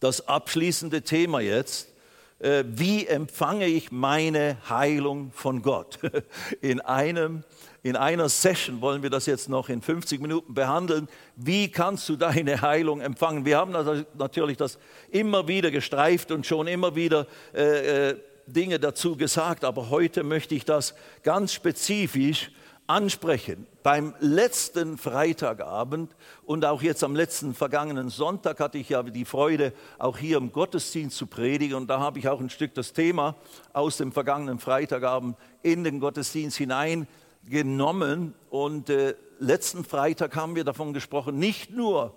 das abschließende Thema jetzt. Äh, wie empfange ich meine Heilung von Gott? In, einem, in einer Session wollen wir das jetzt noch in 50 Minuten behandeln. Wie kannst du deine Heilung empfangen? Wir haben natürlich das immer wieder gestreift und schon immer wieder äh, äh, Dinge dazu gesagt, aber heute möchte ich das ganz spezifisch ansprechen. Beim letzten Freitagabend und auch jetzt am letzten vergangenen Sonntag hatte ich ja die Freude, auch hier im Gottesdienst zu predigen. Und da habe ich auch ein Stück das Thema aus dem vergangenen Freitagabend in den Gottesdienst hineingenommen. Und äh, letzten Freitag haben wir davon gesprochen, nicht nur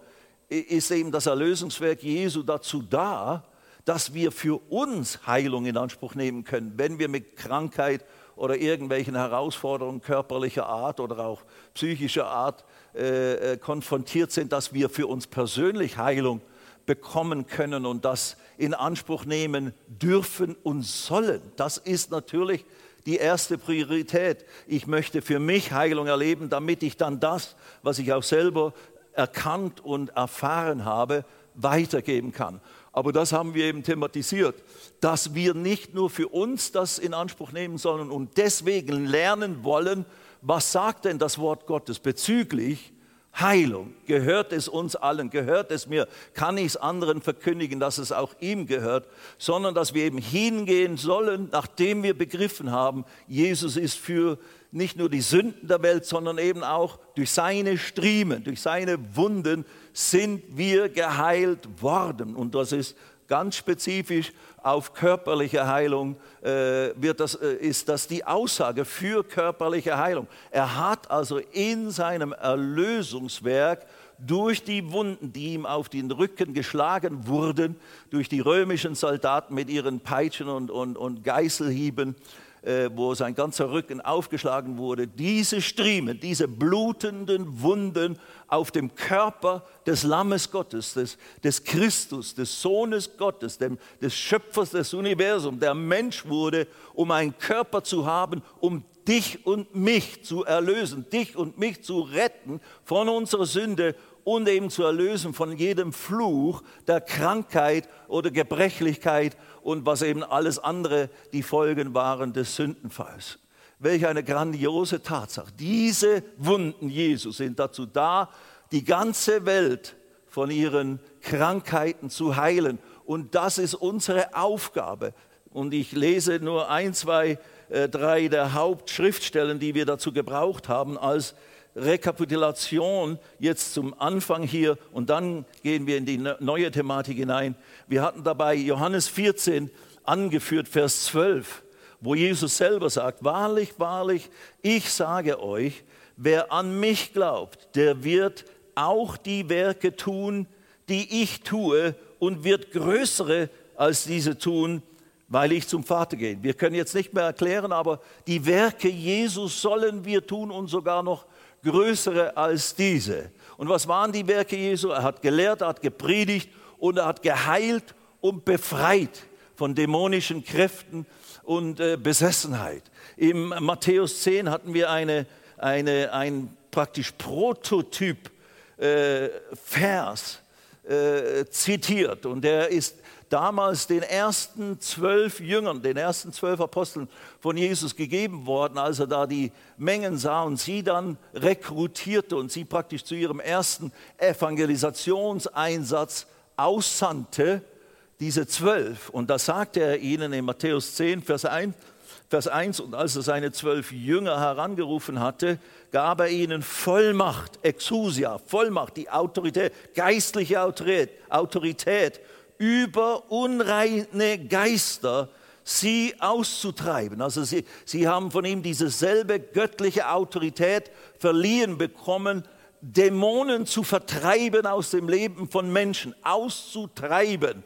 ist eben das Erlösungswerk Jesu dazu da, dass wir für uns Heilung in Anspruch nehmen können, wenn wir mit Krankheit oder irgendwelchen Herausforderungen körperlicher Art oder auch psychischer Art äh, äh, konfrontiert sind, dass wir für uns persönlich Heilung bekommen können und das in Anspruch nehmen dürfen und sollen. Das ist natürlich die erste Priorität. Ich möchte für mich Heilung erleben, damit ich dann das, was ich auch selber erkannt und erfahren habe, weitergeben kann. Aber das haben wir eben thematisiert, dass wir nicht nur für uns das in Anspruch nehmen sollen und deswegen lernen wollen, was sagt denn das Wort Gottes bezüglich Heilung? Gehört es uns allen? Gehört es mir? Kann ich es anderen verkündigen, dass es auch ihm gehört? Sondern dass wir eben hingehen sollen, nachdem wir begriffen haben, Jesus ist für nicht nur die Sünden der Welt, sondern eben auch durch seine Striemen, durch seine Wunden sind wir geheilt worden. Und das ist ganz spezifisch auf körperliche Heilung, äh, wird das, äh, ist das die Aussage für körperliche Heilung. Er hat also in seinem Erlösungswerk durch die Wunden, die ihm auf den Rücken geschlagen wurden, durch die römischen Soldaten mit ihren Peitschen und, und, und Geißelhieben, wo sein ganzer Rücken aufgeschlagen wurde, diese Striemen, diese blutenden Wunden auf dem Körper des Lammes Gottes, des, des Christus, des Sohnes Gottes, dem, des Schöpfers des Universums, der Mensch wurde, um einen Körper zu haben, um dich und mich zu erlösen, dich und mich zu retten von unserer Sünde und eben zu erlösen von jedem Fluch der Krankheit oder Gebrechlichkeit und was eben alles andere die Folgen waren des Sündenfalls. Welch eine grandiose Tatsache. Diese Wunden Jesu sind dazu da, die ganze Welt von ihren Krankheiten zu heilen. Und das ist unsere Aufgabe. Und ich lese nur ein, zwei, äh, drei der Hauptschriftstellen, die wir dazu gebraucht haben als Rekapitulation jetzt zum Anfang hier und dann gehen wir in die neue Thematik hinein. Wir hatten dabei Johannes 14 angeführt, Vers 12, wo Jesus selber sagt, wahrlich, wahrlich, ich sage euch, wer an mich glaubt, der wird auch die Werke tun, die ich tue und wird größere als diese tun, weil ich zum Vater gehe. Wir können jetzt nicht mehr erklären, aber die Werke Jesus sollen wir tun und sogar noch größere als diese. Und was waren die Werke Jesu? Er hat gelehrt, er hat gepredigt und er hat geheilt und befreit von dämonischen Kräften und äh, Besessenheit. Im Matthäus 10 hatten wir eine, eine, ein praktisch Prototyp äh, äh, zitiert und der ist damals den ersten zwölf Jüngern, den ersten zwölf Aposteln von Jesus gegeben worden, als er da die Mengen sah und sie dann rekrutierte und sie praktisch zu ihrem ersten Evangelisationseinsatz aussandte, diese zwölf. Und da sagte er ihnen in Matthäus 10, Vers 1, Vers 1, und als er seine zwölf Jünger herangerufen hatte, gab er ihnen Vollmacht, Exousia, Vollmacht, die Autorität, geistliche Autorität, Autorität über unreine Geister sie auszutreiben. Also sie, sie haben von ihm dieselbe göttliche Autorität verliehen bekommen, Dämonen zu vertreiben aus dem Leben von Menschen, auszutreiben,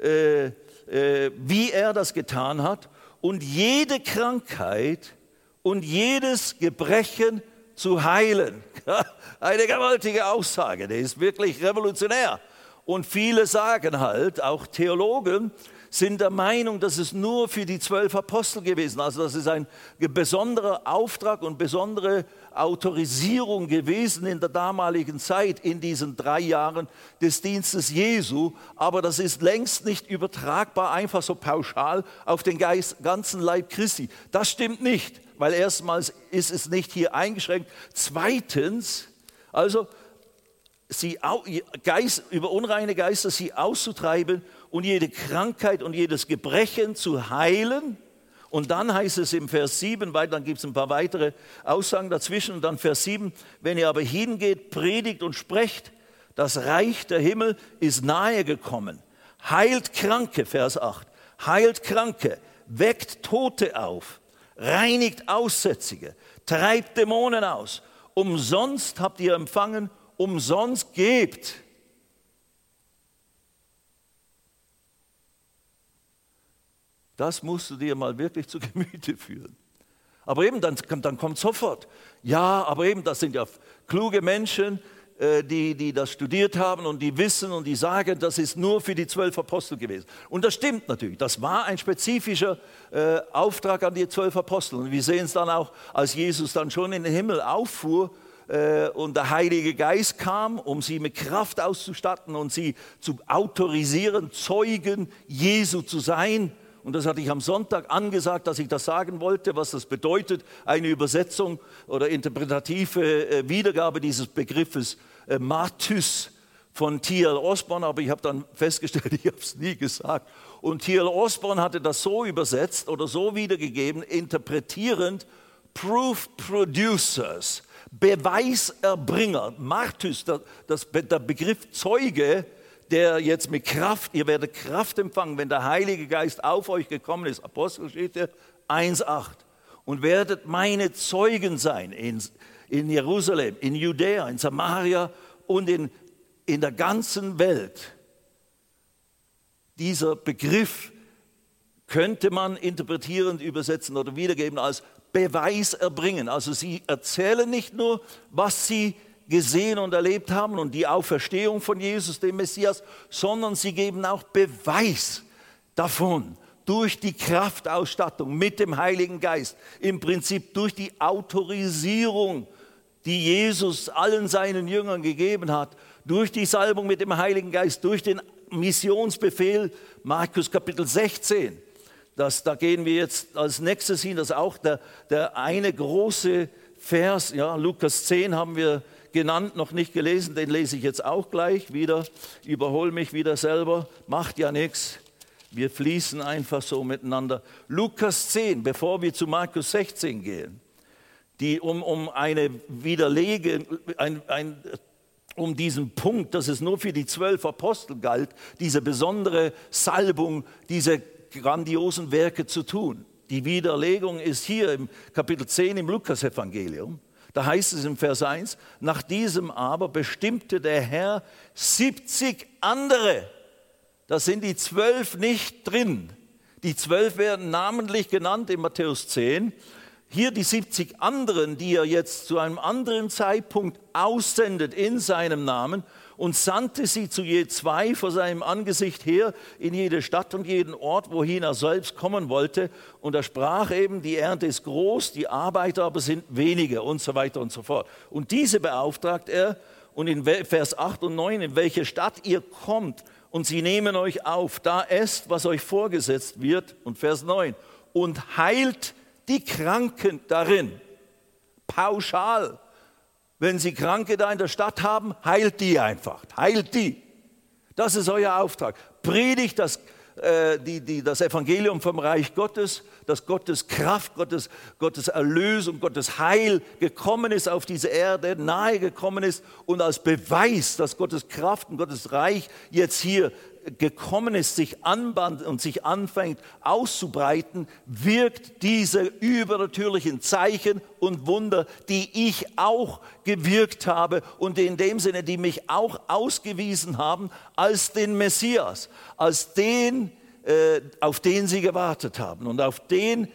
äh, äh, wie er das getan hat und jede Krankheit und jedes Gebrechen zu heilen. Eine gewaltige Aussage, die ist wirklich revolutionär. Und viele sagen halt, auch Theologen, sind der Meinung, dass es nur für die zwölf Apostel gewesen. Also das ist ein besonderer Auftrag und besondere Autorisierung gewesen in der damaligen Zeit, in diesen drei Jahren des Dienstes Jesu. Aber das ist längst nicht übertragbar, einfach so pauschal auf den ganzen Leib Christi. Das stimmt nicht, weil erstmals ist es nicht hier eingeschränkt. Zweitens, also sie, Geist, über unreine Geister sie auszutreiben und jede Krankheit und jedes Gebrechen zu heilen. Und dann heißt es im Vers 7, weil dann gibt es ein paar weitere Aussagen dazwischen. Und dann Vers 7, wenn ihr aber hingeht, predigt und sprecht, das Reich der Himmel ist nahe gekommen. Heilt Kranke, Vers 8, heilt Kranke, weckt Tote auf, reinigt Aussätzige, treibt Dämonen aus. Umsonst habt ihr empfangen, umsonst gebt. Das musst du dir mal wirklich zu Gemüte führen. Aber eben, dann, dann kommt sofort, ja, aber eben, das sind ja kluge Menschen, äh, die, die das studiert haben und die wissen und die sagen, das ist nur für die zwölf Apostel gewesen. Und das stimmt natürlich, das war ein spezifischer äh, Auftrag an die zwölf Apostel. Und wir sehen es dann auch, als Jesus dann schon in den Himmel auffuhr, und der Heilige Geist kam, um sie mit Kraft auszustatten und sie zu autorisieren, Zeugen Jesu zu sein und das hatte ich am Sonntag angesagt, dass ich das sagen wollte, was das bedeutet, eine Übersetzung oder interpretative äh, Wiedergabe dieses Begriffes äh, Martys von T.L. Osborne, aber ich habe dann festgestellt, ich habe es nie gesagt. Und T.L. Osborne hatte das so übersetzt oder so wiedergegeben, interpretierend, Proof Producers, Beweiserbringer, Martys, das, der Begriff Zeuge, der jetzt mit Kraft, ihr werdet Kraft empfangen, wenn der Heilige Geist auf euch gekommen ist. Apostelgeschichte 1,8. Und werdet meine Zeugen sein in, in Jerusalem, in Judäa, in Samaria und in, in der ganzen Welt. Dieser Begriff könnte man interpretierend übersetzen oder wiedergeben als Beweis erbringen. Also sie erzählen nicht nur, was sie gesehen und erlebt haben und die Auferstehung von Jesus, dem Messias, sondern sie geben auch Beweis davon durch die Kraftausstattung mit dem Heiligen Geist, im Prinzip durch die Autorisierung, die Jesus allen seinen Jüngern gegeben hat, durch die Salbung mit dem Heiligen Geist, durch den Missionsbefehl, Markus Kapitel 16. Das, da gehen wir jetzt als nächstes hin, das ist auch der, der eine große Vers, ja, Lukas 10 haben wir genannt, noch nicht gelesen, den lese ich jetzt auch gleich wieder, überhole mich wieder selber, macht ja nichts. Wir fließen einfach so miteinander. Lukas 10, bevor wir zu Markus 16 gehen, die, um, um eine Widerlegen, ein, ein, um diesen Punkt, dass es nur für die zwölf Apostel galt, diese besondere Salbung, diese grandiosen Werke zu tun. Die Widerlegung ist hier im Kapitel 10 im Lukasevangelium. Da heißt es im Vers 1, nach diesem aber bestimmte der Herr 70 andere. Da sind die zwölf nicht drin. Die zwölf werden namentlich genannt in Matthäus 10. Hier die 70 anderen, die er jetzt zu einem anderen Zeitpunkt aussendet in seinem Namen und sandte sie zu je zwei vor seinem Angesicht her in jede Stadt und jeden Ort, wohin er selbst kommen wollte. Und er sprach eben, die Ernte ist groß, die Arbeiter aber sind wenige und so weiter und so fort. Und diese beauftragt er und in Vers 8 und 9, in welche Stadt ihr kommt und sie nehmen euch auf, da esst, was euch vorgesetzt wird. Und Vers 9, und heilt die Kranken darin. Pauschal. Wenn Sie Kranke da in der Stadt haben, heilt die einfach. Heilt die. Das ist euer Auftrag. Predigt das, äh, die, die, das Evangelium vom Reich Gottes, dass Gottes Kraft, Gottes, Gottes Erlösung, Gottes Heil gekommen ist auf diese Erde, nahe gekommen ist und als Beweis, dass Gottes Kraft und Gottes Reich jetzt hier gekommen ist, sich anband und sich anfängt auszubreiten, wirkt diese übernatürlichen Zeichen und Wunder, die ich auch gewirkt habe und in dem Sinne, die mich auch ausgewiesen haben als den Messias, als den, äh, auf den sie gewartet haben und auf den,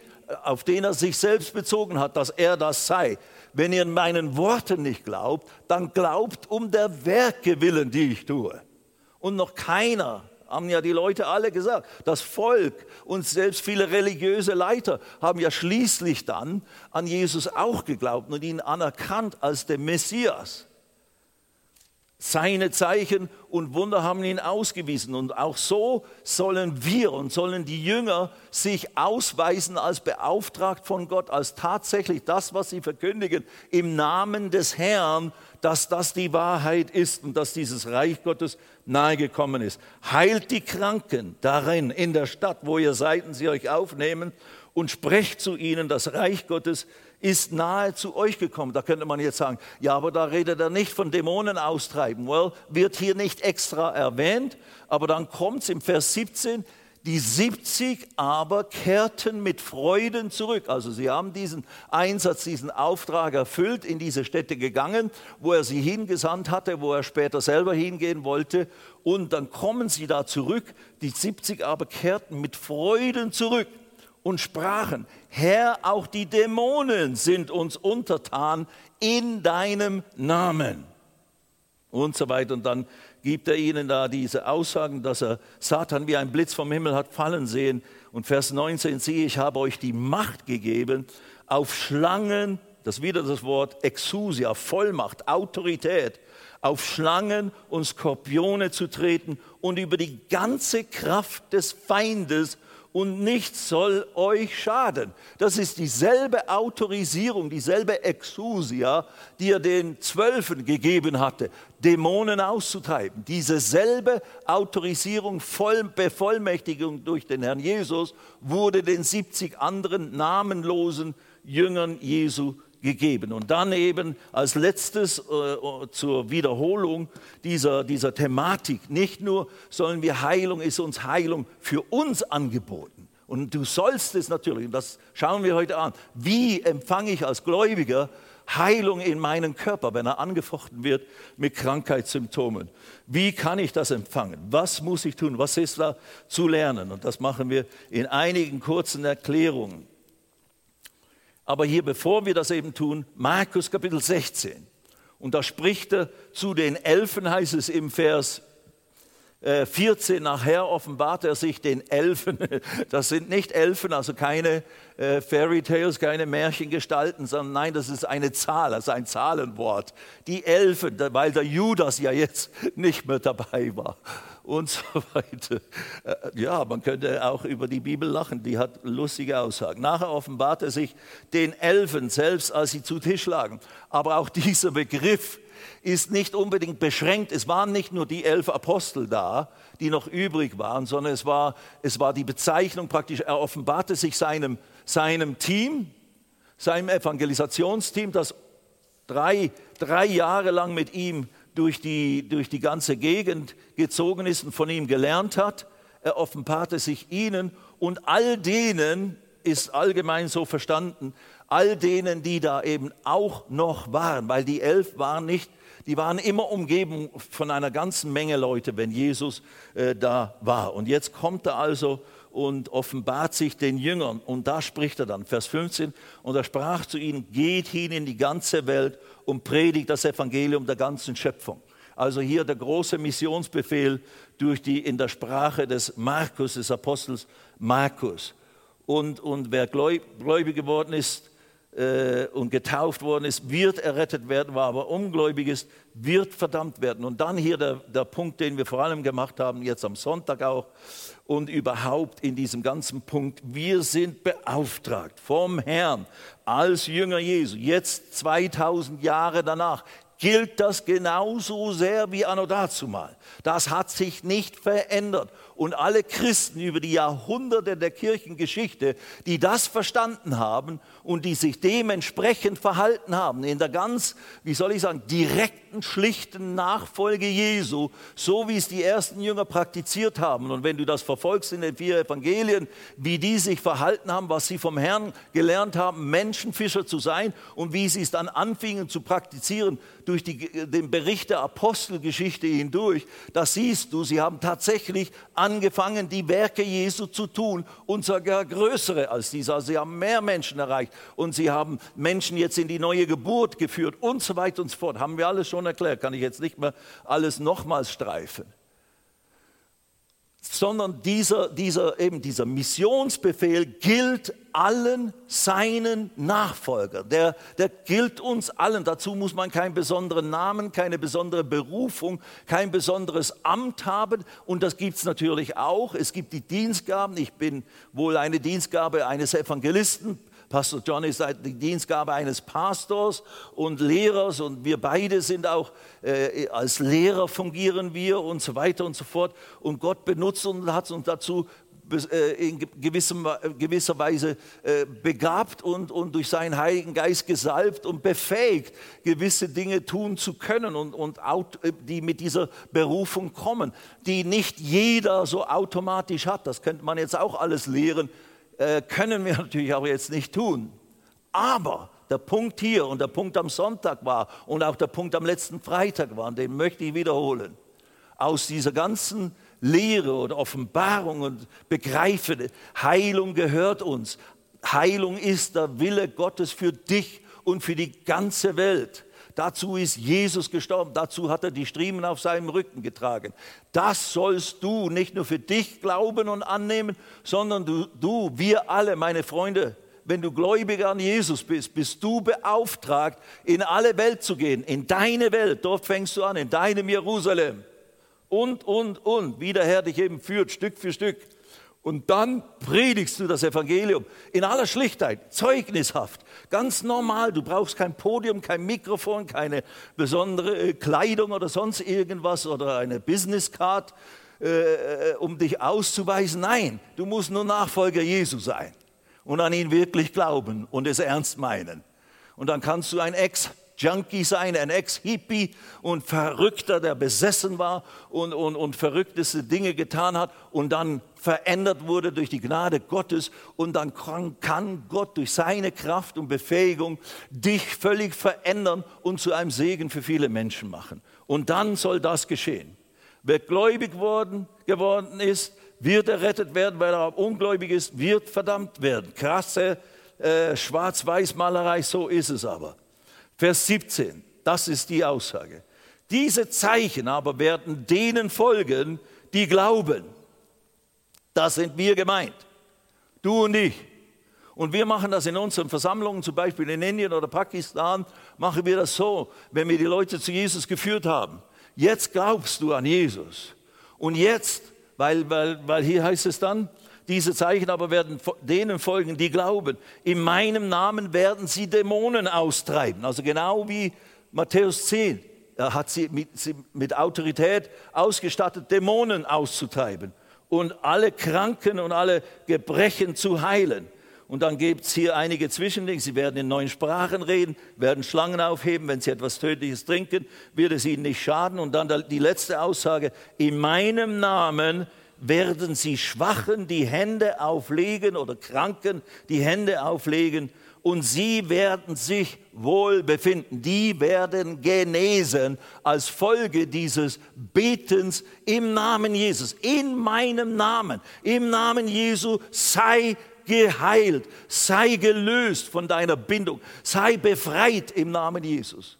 auf den er sich selbst bezogen hat, dass er das sei. Wenn ihr meinen Worten nicht glaubt, dann glaubt um der Werke willen, die ich tue. Und noch keiner, haben ja die Leute alle gesagt, das Volk und selbst viele religiöse Leiter haben ja schließlich dann an Jesus auch geglaubt und ihn anerkannt als den Messias. Seine Zeichen und Wunder haben ihn ausgewiesen. Und auch so sollen wir und sollen die Jünger sich ausweisen als beauftragt von Gott, als tatsächlich das, was sie verkündigen, im Namen des Herrn, dass das die Wahrheit ist und dass dieses Reich Gottes nahegekommen ist. Heilt die Kranken darin, in der Stadt, wo ihr seid und sie euch aufnehmen und sprecht zu ihnen, das Reich Gottes nahe zu euch gekommen. Da könnte man jetzt sagen, ja, aber da redet er nicht von Dämonen austreiben. Well, wird hier nicht extra erwähnt, aber dann kommt es im Vers 17, die 70 aber kehrten mit Freuden zurück. Also sie haben diesen Einsatz, diesen Auftrag erfüllt, in diese Städte gegangen, wo er sie hingesandt hatte, wo er später selber hingehen wollte. Und dann kommen sie da zurück. Die 70 aber kehrten mit Freuden zurück und sprachen, Herr, auch die Dämonen sind uns untertan in deinem Namen. Und so weiter. Und dann gibt er ihnen da diese Aussagen, dass er Satan wie ein Blitz vom Himmel hat fallen sehen. Und Vers 19, siehe, ich habe euch die Macht gegeben, auf Schlangen, das ist wieder das Wort Exousia, Vollmacht, Autorität, auf Schlangen und Skorpione zu treten und über die ganze Kraft des Feindes und nichts soll euch schaden. Das ist dieselbe Autorisierung, dieselbe Exousia, die er den Zwölfen gegeben hatte, Dämonen auszutreiben. Diese selbe Autorisierung, Voll Bevollmächtigung durch den Herrn Jesus wurde den 70 anderen namenlosen Jüngern Jesu gegeben. Und dann eben als letztes äh, zur Wiederholung dieser, dieser Thematik, nicht nur sollen wir Heilung, ist uns Heilung für uns angeboten. Und du sollst es natürlich, und das schauen wir heute an, wie empfange ich als Gläubiger Heilung in meinen Körper, wenn er angefochten wird mit Krankheitssymptomen. Wie kann ich das empfangen? Was muss ich tun? Was ist da zu lernen? Und das machen wir in einigen kurzen Erklärungen. Aber hier, bevor wir das eben tun, Markus Kapitel 16. Und da spricht er zu den Elfen, heißt es im Vers 14 äh, nachher offenbart er sich den Elfen. Das sind nicht Elfen, also keine äh, Fairy Tales, keine Märchengestalten, sondern nein, das ist eine Zahl, also ein Zahlenwort. Die Elfen, weil der Judas ja jetzt nicht mehr dabei war und so weiter. Äh, ja, man könnte auch über die Bibel lachen, die hat lustige Aussagen. Nachher offenbart er sich den Elfen selbst, als sie zu Tisch lagen. Aber auch dieser Begriff, ist nicht unbedingt beschränkt. Es waren nicht nur die elf Apostel da, die noch übrig waren, sondern es war, es war die Bezeichnung praktisch, er offenbarte sich seinem, seinem Team, seinem Evangelisationsteam, das drei, drei Jahre lang mit ihm durch die, durch die ganze Gegend gezogen ist und von ihm gelernt hat. Er offenbarte sich ihnen und all denen, ist allgemein so verstanden, all denen, die da eben auch noch waren, weil die elf waren nicht die waren immer umgeben von einer ganzen Menge Leute, wenn Jesus äh, da war. Und jetzt kommt er also und offenbart sich den Jüngern. Und da spricht er dann, Vers 15, und er sprach zu ihnen, geht hin in die ganze Welt und predigt das Evangelium der ganzen Schöpfung. Also hier der große Missionsbefehl durch die, in der Sprache des Markus, des Apostels Markus. Und, und wer gläubig geworden ist, und getauft worden ist, wird errettet werden, war aber ungläubig ist, wird verdammt werden. Und dann hier der, der Punkt, den wir vor allem gemacht haben, jetzt am Sonntag auch und überhaupt in diesem ganzen Punkt, wir sind beauftragt vom Herrn als Jünger Jesu, jetzt 2000 Jahre danach, gilt das genauso sehr wie anno dazu mal. Das hat sich nicht verändert. Und alle Christen über die Jahrhunderte der Kirchengeschichte, die das verstanden haben und die sich dementsprechend verhalten haben, in der ganz, wie soll ich sagen, direkten, schlichten Nachfolge Jesu, so wie es die ersten Jünger praktiziert haben. Und wenn du das verfolgst in den vier Evangelien, wie die sich verhalten haben, was sie vom Herrn gelernt haben, Menschenfischer zu sein und wie sie es dann anfingen zu praktizieren durch die, den Bericht der Apostelgeschichte hindurch, da siehst du, sie haben tatsächlich angefangen, die Werke Jesu zu tun und sogar größere als diese. Also sie haben mehr Menschen erreicht und sie haben Menschen jetzt in die neue Geburt geführt und so weiter und so fort. Haben wir alles schon erklärt, kann ich jetzt nicht mehr alles nochmals streifen. Sondern dieser, dieser, eben dieser Missionsbefehl gilt allen seinen Nachfolgern. Der, der gilt uns allen. Dazu muss man keinen besonderen Namen, keine besondere Berufung, kein besonderes Amt haben. Und das gibt es natürlich auch. Es gibt die Dienstgaben. Ich bin wohl eine Dienstgabe eines Evangelisten, Pastor John ist die Dienstgabe eines Pastors und Lehrers und wir beide sind auch äh, als Lehrer fungieren wir und so weiter und so fort. Und Gott benutzt uns und hat uns dazu äh, in gewissem, gewisser Weise äh, begabt und, und durch seinen Heiligen Geist gesalbt und befähigt, gewisse Dinge tun zu können und, und äh, die mit dieser Berufung kommen, die nicht jeder so automatisch hat. Das könnte man jetzt auch alles lehren, äh, können wir natürlich auch jetzt nicht tun. Aber der Punkt hier und der Punkt am Sonntag war und auch der Punkt am letzten Freitag war, den möchte ich wiederholen. Aus dieser ganzen Lehre oder Offenbarung und Begreifen, Heilung gehört uns. Heilung ist der Wille Gottes für dich und für die ganze Welt. Dazu ist Jesus gestorben, dazu hat er die Striemen auf seinem Rücken getragen. Das sollst du nicht nur für dich glauben und annehmen, sondern du, du wir alle, meine Freunde, wenn du Gläubiger an Jesus bist, bist du beauftragt, in alle Welt zu gehen, in deine Welt. Dort fängst du an, in deinem Jerusalem. Und, und, und, wie der Herr dich eben führt, Stück für Stück. Und dann predigst du das Evangelium in aller Schlichtheit, zeugnishaft, ganz normal. Du brauchst kein Podium, kein Mikrofon, keine besondere äh, Kleidung oder sonst irgendwas oder eine Businesscard, äh, äh, um dich auszuweisen. Nein, du musst nur Nachfolger Jesu sein und an ihn wirklich glauben und es ernst meinen. Und dann kannst du ein Ex Junkie sein, ein Ex-Hippie und Verrückter, der besessen war und, und, und verrückteste Dinge getan hat und dann verändert wurde durch die Gnade Gottes und dann kann Gott durch seine Kraft und Befähigung dich völlig verändern und zu einem Segen für viele Menschen machen. Und dann soll das geschehen. Wer gläubig worden, geworden ist, wird errettet werden, weil er ungläubig ist, wird verdammt werden. Krasse äh, Schwarz-Weiß-Malerei, so ist es aber. Vers 17, das ist die Aussage. Diese Zeichen aber werden denen folgen, die glauben. Das sind wir gemeint, du und ich. Und wir machen das in unseren Versammlungen, zum Beispiel in Indien oder Pakistan, machen wir das so, wenn wir die Leute zu Jesus geführt haben. Jetzt glaubst du an Jesus. Und jetzt, weil, weil, weil hier heißt es dann, diese Zeichen aber werden denen folgen, die glauben. In meinem Namen werden sie Dämonen austreiben. Also genau wie Matthäus 10 er hat sie mit, sie mit Autorität ausgestattet, Dämonen auszutreiben und alle Kranken und alle Gebrechen zu heilen. Und dann gibt es hier einige Zwischendinge. Sie werden in neuen Sprachen reden, werden Schlangen aufheben. Wenn sie etwas Tödliches trinken, wird es ihnen nicht schaden. Und dann die letzte Aussage, in meinem Namen werden sie Schwachen die Hände auflegen oder Kranken die Hände auflegen und sie werden sich wohl befinden. Die werden genesen als Folge dieses Betens im Namen Jesus. In meinem Namen, im Namen Jesu sei geheilt, sei gelöst von deiner Bindung, sei befreit im Namen Jesus.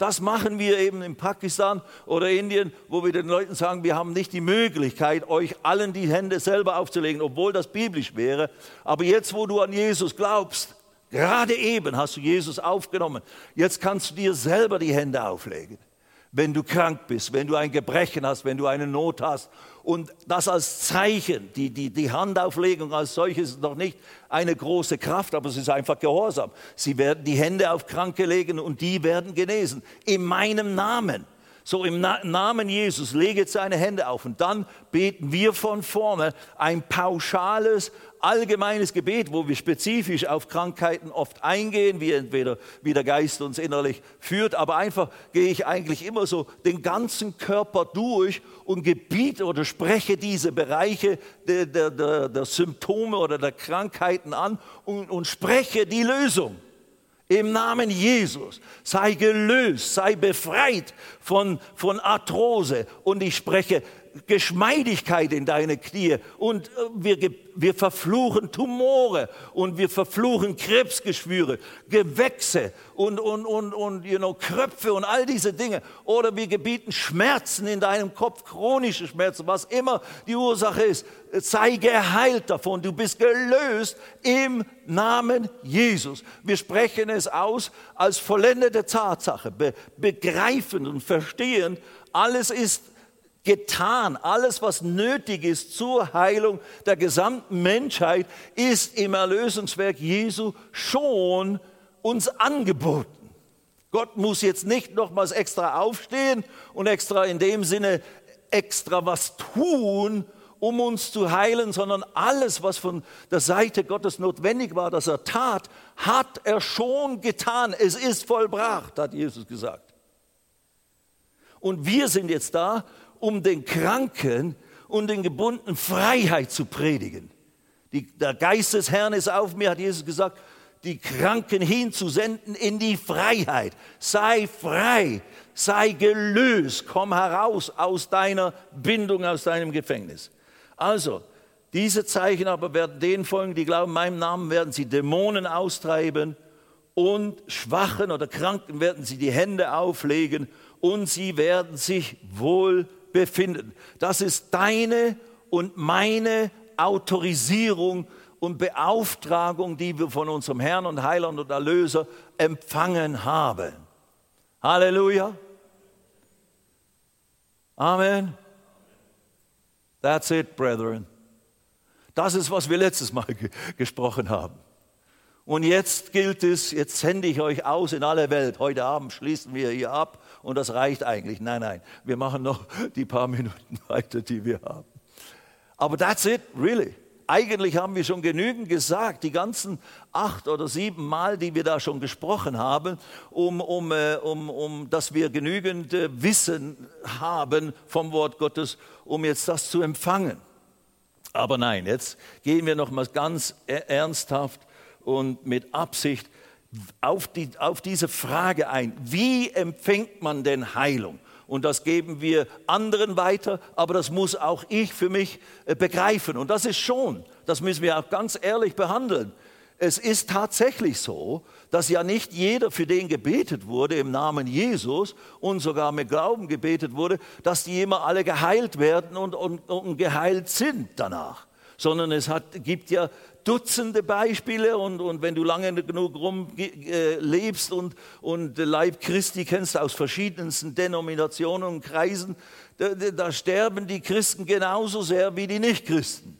Das machen wir eben in Pakistan oder Indien, wo wir den Leuten sagen, wir haben nicht die Möglichkeit, euch allen die Hände selber aufzulegen, obwohl das biblisch wäre. Aber jetzt, wo du an Jesus glaubst, gerade eben hast du Jesus aufgenommen, jetzt kannst du dir selber die Hände auflegen wenn du krank bist, wenn du ein Gebrechen hast, wenn du eine Not hast. Und das als Zeichen, die, die, die Handauflegung als solches ist noch nicht eine große Kraft, aber es ist einfach Gehorsam. Sie werden die Hände auf Kranke legen und die werden genesen. In meinem Namen. So im Namen Jesus, lege deine Hände auf und dann beten wir von vorne ein pauschales, allgemeines Gebet, wo wir spezifisch auf Krankheiten oft eingehen, wie entweder wie der Geist uns innerlich führt, aber einfach gehe ich eigentlich immer so den ganzen Körper durch und gebiete oder spreche diese Bereiche der, der, der, der Symptome oder der Krankheiten an und, und spreche die Lösung. Im Namen Jesus sei gelöst, sei befreit von, von Arthrose. Und ich spreche Geschmeidigkeit in deine Knie und äh, wir, wir verfluchen Tumore und wir verfluchen Krebsgeschwüre, Gewächse und, und, und, und you know, Kröpfe und all diese Dinge. Oder wir gebieten Schmerzen in deinem Kopf, chronische Schmerzen, was immer die Ursache ist. Sei geheilt davon. Du bist gelöst im Namen Jesus. Wir sprechen es aus als vollendete Tatsache, be begreifend und verstehend. Alles ist getan. Alles, was nötig ist zur Heilung der gesamten Menschheit, ist im Erlösungswerk Jesu schon uns angeboten. Gott muss jetzt nicht nochmals extra aufstehen und extra in dem Sinne extra was tun, um uns zu heilen, sondern alles, was von der Seite Gottes notwendig war, dass er tat, hat er schon getan. Es ist vollbracht, hat Jesus gesagt. Und wir sind jetzt da, um den Kranken und den Gebundenen Freiheit zu predigen. Die, der Geist des Herrn ist auf mir, hat Jesus gesagt, die Kranken hinzusenden in die Freiheit. Sei frei, sei gelöst, komm heraus aus deiner Bindung, aus deinem Gefängnis. Also, diese Zeichen aber werden denen folgen, die glauben, meinem Namen werden sie Dämonen austreiben und Schwachen oder Kranken werden sie die Hände auflegen und sie werden sich wohl befinden. Das ist deine und meine Autorisierung und Beauftragung, die wir von unserem Herrn und Heiland und Erlöser empfangen haben. Halleluja. Amen. That's it, brethren. Das ist, was wir letztes Mal ge gesprochen haben. Und jetzt gilt es, jetzt sende ich euch aus in alle Welt. Heute Abend schließen wir hier ab und das reicht eigentlich. Nein, nein, wir machen noch die paar Minuten weiter, die wir haben. Aber that's it, really. Eigentlich haben wir schon genügend gesagt, die ganzen acht oder sieben Mal, die wir da schon gesprochen haben, um, um, äh, um, um dass wir genügend äh, Wissen haben vom Wort Gottes, um jetzt das zu empfangen. Aber nein, jetzt gehen wir noch mal ganz e-, ernsthaft und mit Absicht auf, die, auf diese Frage ein. Wie empfängt man denn Heilung? Und das geben wir anderen weiter, aber das muss auch ich für mich äh, begreifen. Und das ist schon, das müssen wir auch ganz ehrlich behandeln. Es ist tatsächlich so, dass ja nicht jeder, für den gebetet wurde im Namen Jesus und sogar mit Glauben gebetet wurde, dass die immer alle geheilt werden und, und, und geheilt sind danach. Sondern es hat, gibt ja Dutzende Beispiele und, und wenn du lange genug rumlebst äh, und, und Leib Christi kennst aus verschiedensten Denominationen und Kreisen, da, da sterben die Christen genauso sehr wie die Nichtchristen.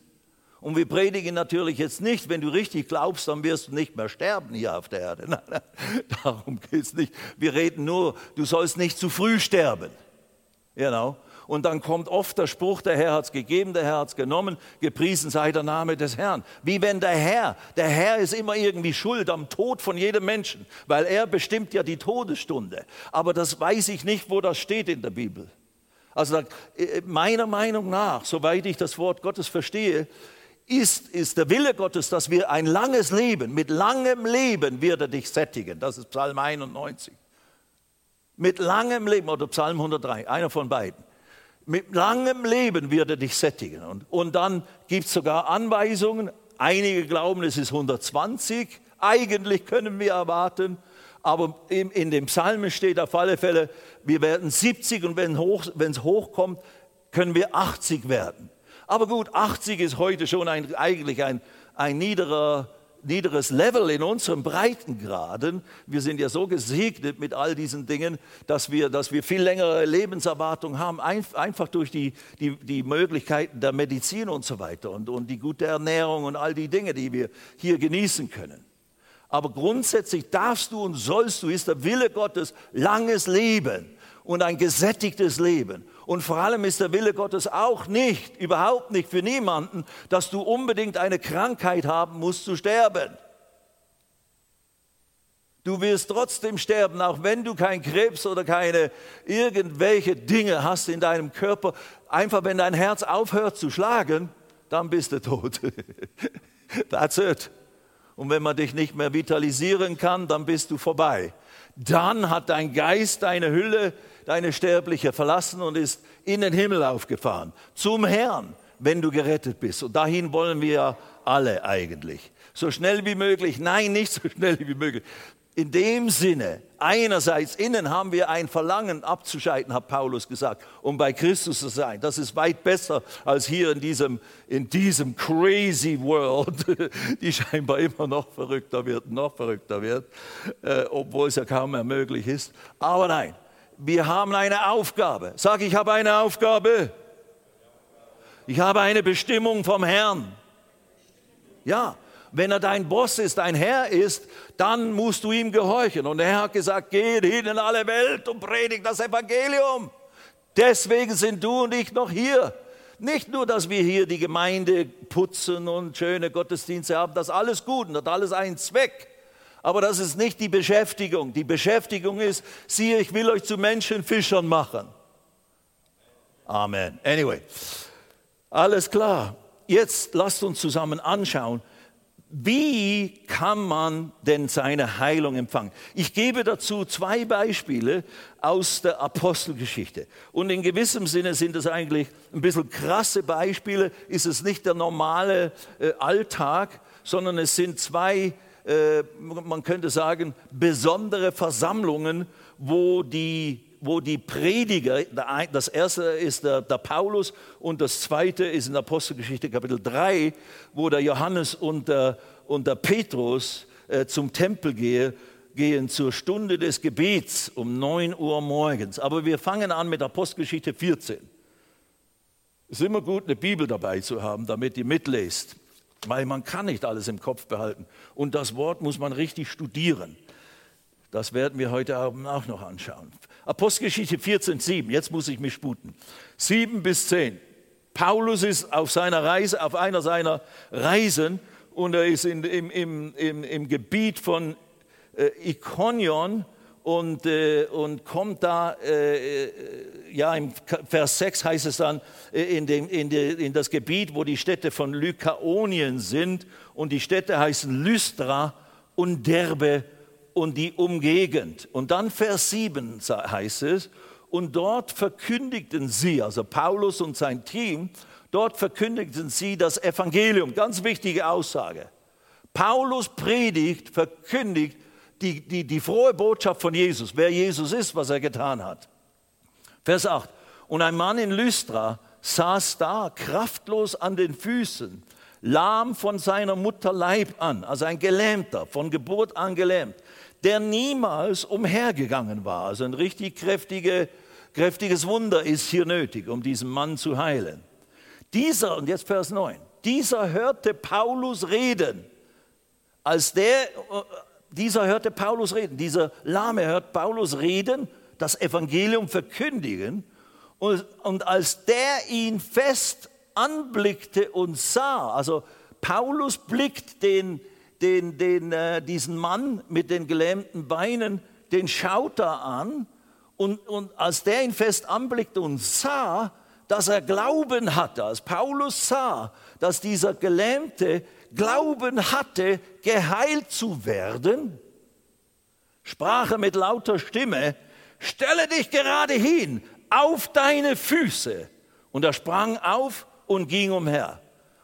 Und wir predigen natürlich jetzt nicht, wenn du richtig glaubst, dann wirst du nicht mehr sterben hier auf der Erde. Nein, nein, darum geht es nicht. Wir reden nur, du sollst nicht zu früh sterben. Genau. Und dann kommt oft der Spruch, der Herr hat es gegeben, der Herr hat es genommen, gepriesen sei der Name des Herrn. Wie wenn der Herr, der Herr ist immer irgendwie schuld am Tod von jedem Menschen, weil er bestimmt ja die Todesstunde. Aber das weiß ich nicht, wo das steht in der Bibel. Also äh, meiner Meinung nach, soweit ich das Wort Gottes verstehe, ist, ist der Wille Gottes, dass wir ein langes Leben, mit langem Leben wird er dich sättigen. Das ist Psalm 91. Mit langem Leben oder Psalm 103, einer von beiden. Mit langem Leben wird er dich sättigen. Und, und dann gibt es sogar Anweisungen. Einige glauben, es ist 120. Eigentlich können wir erwarten. Aber in, in dem Psalm steht auf alle Fälle, wir werden 70 und wenn es hochkommt, können wir 80 werden. Aber gut, 80 ist heute schon ein, eigentlich ein, ein niederer niederes Level in unseren Breitengraden. Wir sind ja so gesegnet mit all diesen Dingen, dass wir, dass wir viel längere Lebenserwartung haben, einfach durch die, die, die Möglichkeiten der Medizin und so weiter und, und die gute Ernährung und all die Dinge, die wir hier genießen können. Aber grundsätzlich darfst du und sollst du, ist der Wille Gottes, langes Leben und ein gesättigtes Leben. Und vor allem ist der Wille Gottes auch nicht, überhaupt nicht für niemanden, dass du unbedingt eine Krankheit haben musst zu sterben. Du wirst trotzdem sterben, auch wenn du kein Krebs oder keine irgendwelche Dinge hast in deinem Körper. Einfach wenn dein Herz aufhört zu schlagen, dann bist du tot. That's it. Und wenn man dich nicht mehr vitalisieren kann, dann bist du vorbei. Dann hat dein Geist deine Hülle deine sterbliche verlassen und ist in den Himmel aufgefahren. Zum Herrn, wenn du gerettet bist. Und dahin wollen wir alle eigentlich. So schnell wie möglich. Nein, nicht so schnell wie möglich. In dem Sinne, einerseits innen haben wir ein Verlangen abzuscheiden, hat Paulus gesagt, um bei Christus zu sein. Das ist weit besser als hier in diesem, in diesem crazy world, die scheinbar immer noch verrückter wird, noch verrückter wird, äh, obwohl es ja kaum mehr möglich ist. Aber nein, wir haben eine Aufgabe. Sag, ich habe eine Aufgabe. Ich habe eine Bestimmung vom Herrn. Ja, wenn er dein Boss ist, dein Herr ist, dann musst du ihm gehorchen. Und er hat gesagt, geht hin in alle Welt und predigt das Evangelium. Deswegen sind du und ich noch hier. Nicht nur, dass wir hier die Gemeinde putzen und schöne Gottesdienste haben, das ist alles gut und hat alles einen Zweck. Aber das ist nicht die Beschäftigung. Die Beschäftigung ist, siehe, ich will euch zu Menschenfischern machen. Amen. Anyway, alles klar. Jetzt lasst uns zusammen anschauen, wie kann man denn seine Heilung empfangen? Ich gebe dazu zwei Beispiele aus der Apostelgeschichte. Und in gewissem Sinne sind es eigentlich ein bisschen krasse Beispiele. Ist es nicht der normale äh, Alltag, sondern es sind zwei, äh, man könnte sagen, besondere Versammlungen, wo die wo die Prediger, das erste ist der, der, Paulus und das zweite ist in Apostelgeschichte Kapitel 3, wo der Johannes und der, und der Petrus äh, zum Tempel gehe, gehen zur Stunde des Gebets um 9 Uhr morgens. Aber wir fangen an mit Apostelgeschichte 14. Es ist immer gut, eine Bibel dabei zu haben, damit ihr mitlest, weil man kann nicht alles im Kopf behalten. Und das Wort muss man richtig studieren. Das werden wir heute Abend auch noch anschauen. Apostelgeschichte 14, 7. Jetzt muss ich mich sputen. 7 bis 10. Paulus ist auf seiner Reise, auf einer seiner Reisen und er ist in, im, im, im, im Gebiet von äh, Ikonion und, äh, und kommt da, äh, äh ja, im Vers 6 heißt es dann, äh, in, dem, in, de, in das Gebiet, wo die Städte von Lykaonien sind und die Städte heißen Lystra und Derbe und die Umgegend. Und dann Vers 7 heißt es, und dort verkündigten sie, also Paulus und sein Team, dort verkündigten sie das Evangelium. Ganz wichtige Aussage. Paulus predigt, verkündigt die, die, die frohe Botschaft von Jesus, wer Jesus ist, was er getan hat. Vers 8. Und ein Mann in Lystra saß da, kraftlos an den Füßen, lahm von seiner Mutter Leib an, also ein Gelähmter, von Geburt an gelähmt der niemals umhergegangen war. Also ein richtig kräftige, kräftiges Wunder ist hier nötig, um diesen Mann zu heilen. Dieser, und jetzt Vers 9, dieser hörte Paulus reden. Als der, dieser hörte Paulus reden, dieser Lahme hört Paulus reden, das Evangelium verkündigen. Und, und als der ihn fest anblickte und sah, also Paulus blickt den den, den, äh, diesen Mann mit den gelähmten Beinen, den schaut er an und, und als der ihn fest anblickte und sah, dass er Glauben hatte, als Paulus sah, dass dieser Gelähmte Glauben hatte, geheilt zu werden, sprach er mit lauter Stimme, stelle dich gerade hin, auf deine Füße. Und er sprang auf und ging umher.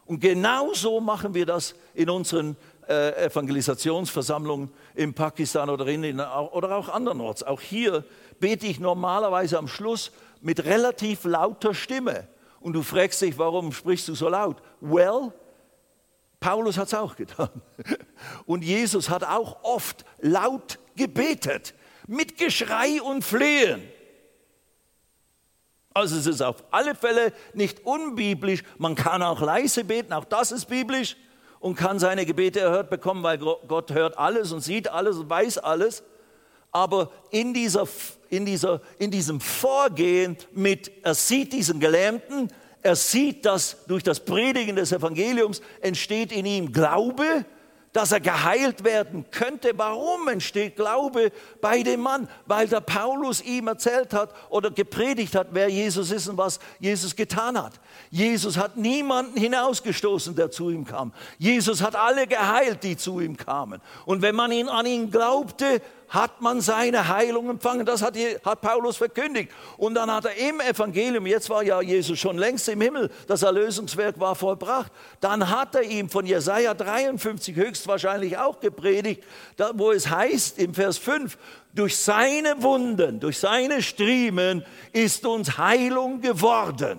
Und genau so machen wir das in unseren äh, Evangelisationsversammlung in Pakistan oder, in, oder auch andernorts. Auch hier bete ich normalerweise am Schluss mit relativ lauter Stimme. Und du fragst dich, warum sprichst du so laut? Well, Paulus hat es auch getan. Und Jesus hat auch oft laut gebetet, mit Geschrei und Flehen. Also es ist auf alle Fälle nicht unbiblisch. Man kann auch leise beten, auch das ist biblisch und kann seine Gebete erhört bekommen, weil Gott hört alles und sieht alles und weiß alles. Aber in, dieser, in, dieser, in diesem Vorgehen mit, er sieht diesen Gelähmten, er sieht, dass durch das Predigen des Evangeliums entsteht in ihm Glaube dass er geheilt werden könnte. Warum entsteht Glaube bei dem Mann? Weil der Paulus ihm erzählt hat oder gepredigt hat, wer Jesus ist und was Jesus getan hat. Jesus hat niemanden hinausgestoßen, der zu ihm kam. Jesus hat alle geheilt, die zu ihm kamen. Und wenn man ihn an ihn glaubte, hat man seine Heilung empfangen. Das hat, hat, Paulus verkündigt. Und dann hat er im Evangelium, jetzt war ja Jesus schon längst im Himmel, das Erlösungswerk war vollbracht, dann hat er ihm von Jesaja 53 höchstwahrscheinlich auch gepredigt, wo es heißt im Vers 5, durch seine Wunden, durch seine Striemen ist uns Heilung geworden.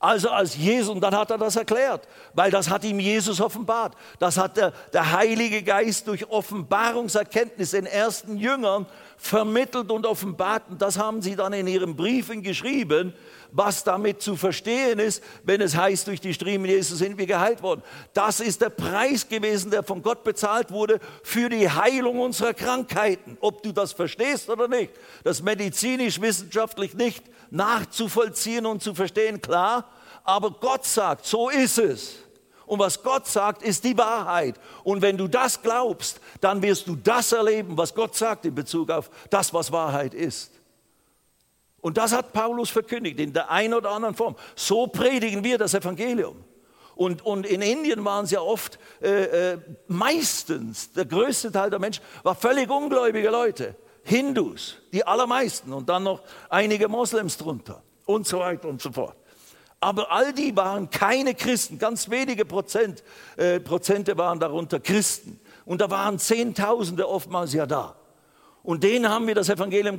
Also als Jesus, und dann hat er das erklärt, weil das hat ihm Jesus offenbart. Das hat der, der Heilige Geist durch Offenbarungserkenntnis den ersten Jüngern vermittelt und offenbart. Und das haben sie dann in ihren Briefen geschrieben, was damit zu verstehen ist, wenn es heißt, durch die Striemen Jesus sind wir geheilt worden. Das ist der Preis gewesen, der von Gott bezahlt wurde für die Heilung unserer Krankheiten. Ob du das verstehst oder nicht, das medizinisch, wissenschaftlich nicht nachzuvollziehen und zu verstehen, klar. Aber Gott sagt, so ist es. Und was Gott sagt, ist die Wahrheit. Und wenn du das glaubst, dann wirst du das erleben, was Gott sagt in Bezug auf das, was Wahrheit ist. Und das hat Paulus verkündigt in der einen oder anderen Form. So predigen wir das Evangelium. Und, und in Indien waren es ja oft, äh, äh, meistens, der größte Teil der Menschen war völlig ungläubige Leute. Hindus, die allermeisten und dann noch einige Moslems drunter und so weiter und so fort. Aber all die waren keine Christen, ganz wenige Prozent, äh, Prozente waren darunter Christen. Und da waren Zehntausende oftmals ja da. Und denen haben wir das Evangelium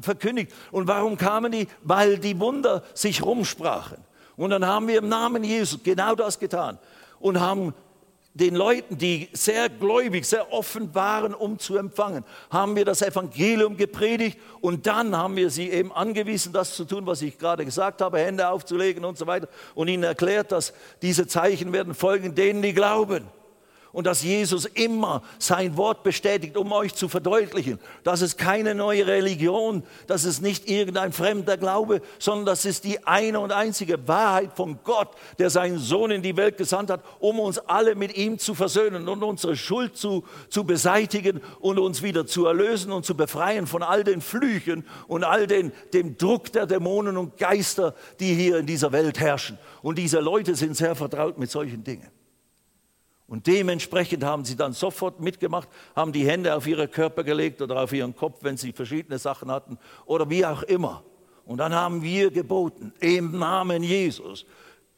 verkündigt. Und warum kamen die? Weil die Wunder sich rumsprachen. Und dann haben wir im Namen Jesus genau das getan und haben den Leuten, die sehr gläubig, sehr offen waren, um zu empfangen, haben wir das Evangelium gepredigt und dann haben wir sie eben angewiesen, das zu tun, was ich gerade gesagt habe, Hände aufzulegen und so weiter und ihnen erklärt, dass diese Zeichen werden folgen denen, die glauben und dass Jesus immer sein Wort bestätigt, um euch zu verdeutlichen, dass es keine neue Religion, dass es nicht irgendein fremder Glaube, sondern das ist die eine und einzige Wahrheit von Gott, der seinen Sohn in die Welt gesandt hat, um uns alle mit ihm zu versöhnen und unsere Schuld zu, zu beseitigen und uns wieder zu erlösen und zu befreien von all den Flüchen und all den, dem Druck der Dämonen und Geister, die hier in dieser Welt herrschen. Und diese Leute sind sehr vertraut mit solchen Dingen. Und dementsprechend haben sie dann sofort mitgemacht, haben die Hände auf ihre Körper gelegt oder auf ihren Kopf, wenn sie verschiedene Sachen hatten oder wie auch immer. Und dann haben wir geboten, im Namen Jesus,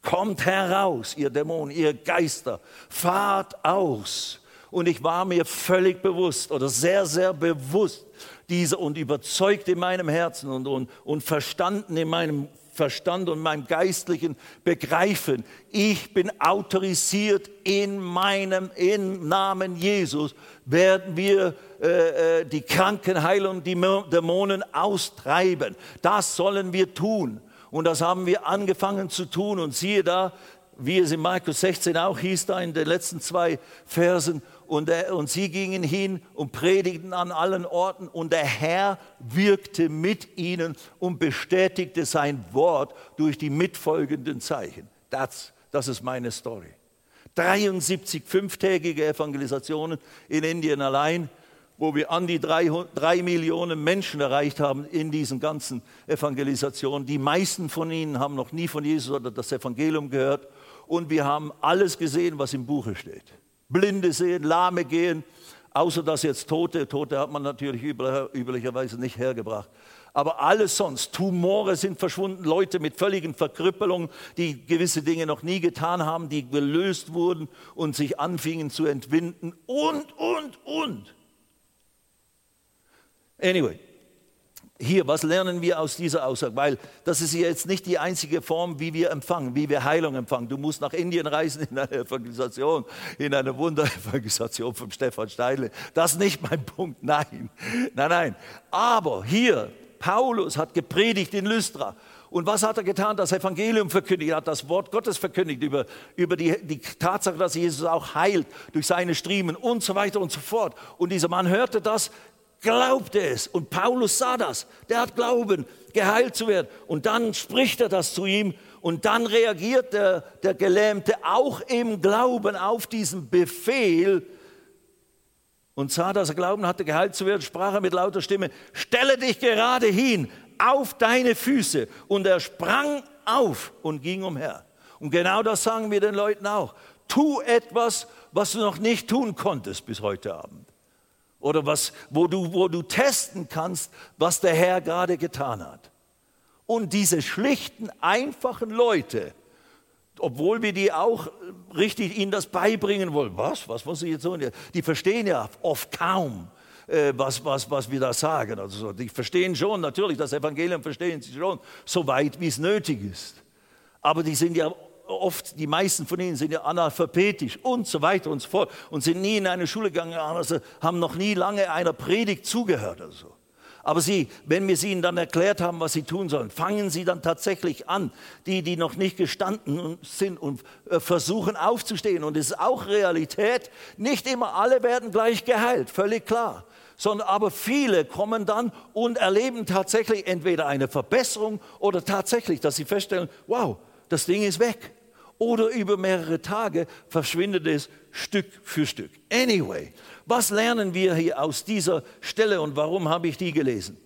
kommt heraus, ihr Dämonen, ihr Geister, fahrt aus. Und ich war mir völlig bewusst oder sehr, sehr bewusst dieser und überzeugt in meinem Herzen und, und, und verstanden in meinem Verstand und meinem geistlichen Begreifen. Ich bin autorisiert in meinem, im Namen Jesus werden wir äh, äh die Kranken heilen und die Dämonen austreiben. Das sollen wir tun. Und das haben wir angefangen zu tun. Und siehe da, wie es in Markus 16 auch hieß, da in den letzten zwei Versen, und, er, und sie gingen hin und predigten an allen Orten und der Herr wirkte mit ihnen und bestätigte sein Wort durch die mitfolgenden Zeichen. Das, das ist meine Story. 73 fünftägige Evangelisationen in Indien allein, wo wir an die drei, drei Millionen Menschen erreicht haben in diesen ganzen Evangelisationen. Die meisten von ihnen haben noch nie von Jesus oder das Evangelium gehört und wir haben alles gesehen, was im Buche steht. Blinde sehen, Lahme gehen, außer dass jetzt Tote, Tote hat man natürlich üblicherweise nicht hergebracht. Aber alles sonst, Tumore sind verschwunden, Leute mit völligen Verkrüppelungen, die gewisse Dinge noch nie getan haben, die gelöst wurden und sich anfingen zu entwinden und, und, und. Anyway, hier, was lernen wir aus dieser Aussage? Weil das ist jetzt nicht die einzige Form, wie wir empfangen, wie wir Heilung empfangen. Du musst nach Indien reisen in eine Evangelisation, in eine Wunderevangelisation von Stefan Steile. Das ist nicht mein Punkt, nein. Nein, nein. Aber hier, Paulus hat gepredigt in Lystra. Und was hat er getan? Das Evangelium verkündigt, er hat das Wort Gottes verkündigt über, über die, die Tatsache, dass Jesus auch heilt durch seine Striemen und so weiter und so fort. Und dieser Mann hörte das, glaubte es. Und Paulus sah das. Der hat Glauben, geheilt zu werden. Und dann spricht er das zu ihm. Und dann reagiert der, der Gelähmte auch im Glauben auf diesen Befehl und sah, dass er Glauben hatte, geheilt zu werden, sprach er mit lauter Stimme, stelle dich gerade hin auf deine Füße. Und er sprang auf und ging umher. Und genau das sagen wir den Leuten auch. Tu etwas, was du noch nicht tun konntest bis heute Abend. Oder was, wo, du, wo du testen kannst, was der Herr gerade getan hat. Und diese schlichten, einfachen Leute, obwohl wir die auch richtig ihnen das beibringen wollen, was, was muss ich jetzt so, die verstehen ja oft kaum, äh, was, was, was wir da sagen. Also die verstehen schon, natürlich, das Evangelium verstehen sie schon, so weit, wie es nötig ist. Aber die sind ja oft, die meisten von ihnen sind ja analphabetisch und so weiter und so fort und sind nie in eine Schule gegangen, also haben noch nie lange einer Predigt zugehört oder so. Aber sie, wenn wir sie ihnen dann erklärt haben, was sie tun sollen, fangen sie dann tatsächlich an, die, die noch nicht gestanden sind und äh, versuchen aufzustehen. Und es ist auch Realität, nicht immer alle werden gleich geheilt, völlig klar. Sondern aber viele kommen dann und erleben tatsächlich entweder eine Verbesserung oder tatsächlich, dass sie feststellen, wow, das Ding ist weg oder über mehrere Tage verschwindet es Stück für Stück. Anyway, was lernen wir hier aus dieser Stelle und warum habe ich die gelesen?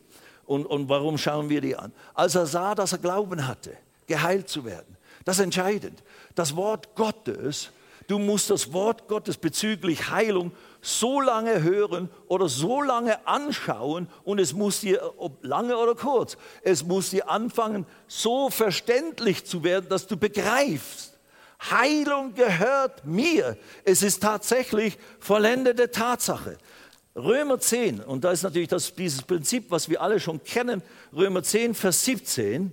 Und, und warum schauen wir die an? Als er sah, dass er Glauben hatte, geheilt zu werden, das ist entscheidend. Das Wort Gottes, du musst das Wort Gottes bezüglich Heilung so lange hören oder so lange anschauen und es muss dir, ob lange oder kurz, es muss dir anfangen, so verständlich zu werden, dass du begreifst, Heilung gehört mir. Es ist tatsächlich vollendete Tatsache. Römer 10, und da ist natürlich das, dieses Prinzip, was wir alle schon kennen, Römer 10, Vers 17.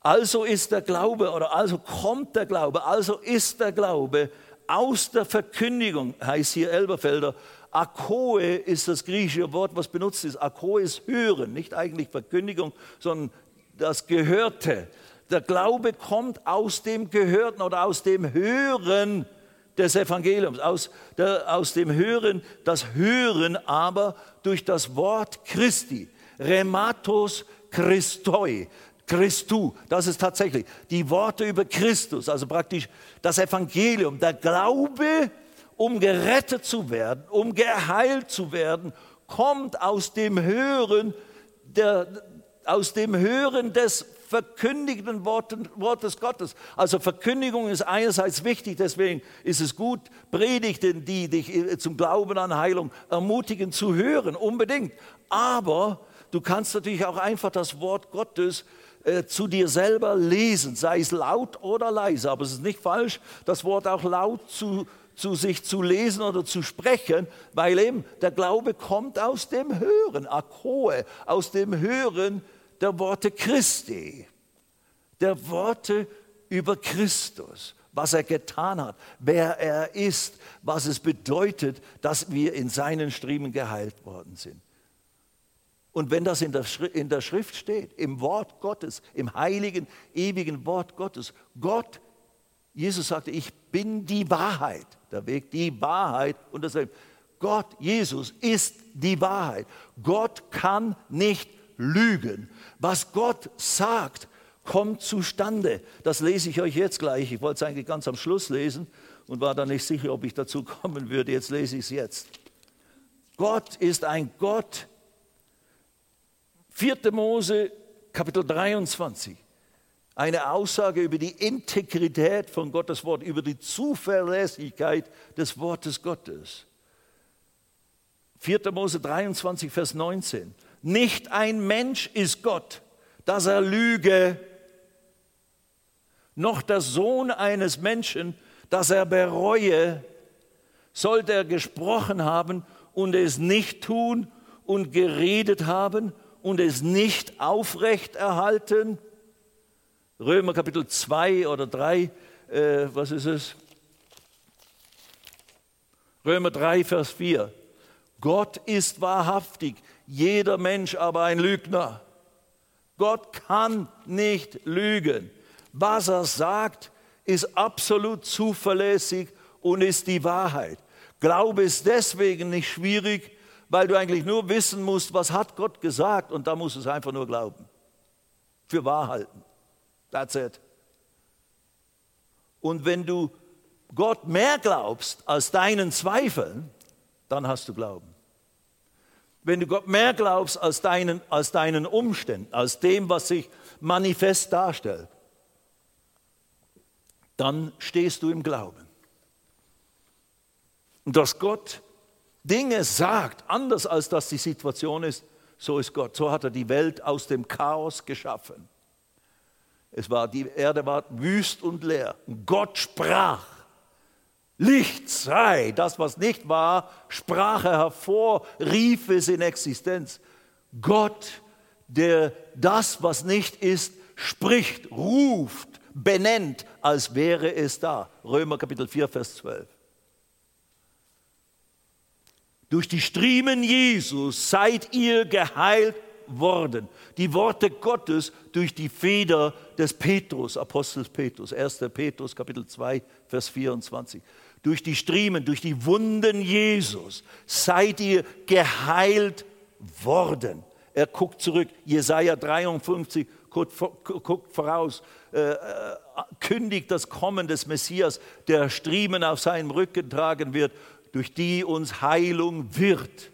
Also ist der Glaube oder also kommt der Glaube, also ist der Glaube aus der Verkündigung, heißt hier Elberfelder. Akoe ist das griechische Wort, was benutzt ist. Akoe ist hören, nicht eigentlich Verkündigung, sondern das Gehörte. Der Glaube kommt aus dem Gehörten oder aus dem Hören des Evangeliums, aus, der, aus dem Hören, das Hören aber durch das Wort Christi. Rematos Christoi. Christu, das ist tatsächlich die Worte über Christus, also praktisch das Evangelium, der Glaube, um gerettet zu werden, um geheilt zu werden, kommt aus dem Hören, der, aus dem Hören des verkündigten Worten, Wortes Gottes. Also Verkündigung ist einerseits wichtig, deswegen ist es gut, Predigten, die dich äh, zum Glauben an Heilung ermutigen, zu hören, unbedingt. Aber du kannst natürlich auch einfach das Wort Gottes äh, zu dir selber lesen, sei es laut oder leise. Aber es ist nicht falsch, das Wort auch laut zu, zu sich zu lesen oder zu sprechen, weil eben der Glaube kommt aus dem Hören, Akoe, aus dem Hören der Worte Christi, der Worte über Christus, was er getan hat, wer er ist, was es bedeutet, dass wir in seinen Striemen geheilt worden sind. Und wenn das in der, Schrift steht, im Wort Gottes, im heiligen, ewigen Wort Gottes, Gott, Jesus sagte, ich bin die Wahrheit, der Weg, die Wahrheit und das Gott, Jesus ist die Wahrheit. Gott kann nicht lügen. Was Gott sagt, kommt zustande. Das lese ich euch jetzt gleich. Ich wollte es eigentlich ganz am Schluss lesen und war dann nicht sicher, ob ich dazu kommen würde. Jetzt lese ich es jetzt. Gott ist ein Gott. 4. Mose, Kapitel 23. Eine Aussage über die Integrität von Gottes Wort, über die Zuverlässigkeit des Wortes Gottes. 4. Mose 23, Vers 19. Nicht ein Mensch ist Gott, dass er lüge, noch der Sohn eines Menschen, dass er bereue, sollte er gesprochen haben und es nicht tun und geredet haben und es nicht aufrecht erhalten. Römer Kapitel 2 oder 3, äh, was ist es? Römer 3, Vers 4. Gott ist wahrhaftig, jeder Mensch aber ein Lügner. Gott kann nicht lügen. Was er sagt, ist absolut zuverlässig und ist die Wahrheit. Glaube ist deswegen nicht schwierig, weil du eigentlich nur wissen musst, was hat Gott gesagt und da musst du es einfach nur glauben. Für wahr halten. That's it. Und wenn du Gott mehr glaubst als deinen Zweifeln, dann hast du Glauben wenn du Gott mehr glaubst als deinen, als deinen Umständen, als dem, was sich manifest darstellt, dann stehst du im Glauben. Und dass Gott Dinge sagt, anders als das die Situation ist, so ist Gott. So hat er die Welt aus dem Chaos geschaffen. Es war, die Erde war wüst und leer. Gott sprach. Licht sei, das was nicht war, sprach er hervor, rief es in Existenz. Gott, der das, was nicht ist, spricht, ruft, benennt, als wäre es da. Römer Kapitel 4, Vers 12. Durch die Striemen Jesus seid ihr geheilt worden. Die Worte Gottes durch die Feder des Petrus, Apostels Petrus, 1. Petrus Kapitel 2, Vers 24. Durch die Striemen, durch die Wunden Jesus seid ihr geheilt worden. Er guckt zurück, Jesaja 53 guckt, voraus, äh, äh, kündigt das Kommen des Messias, der Striemen auf seinem Rücken tragen wird, durch die uns Heilung wird.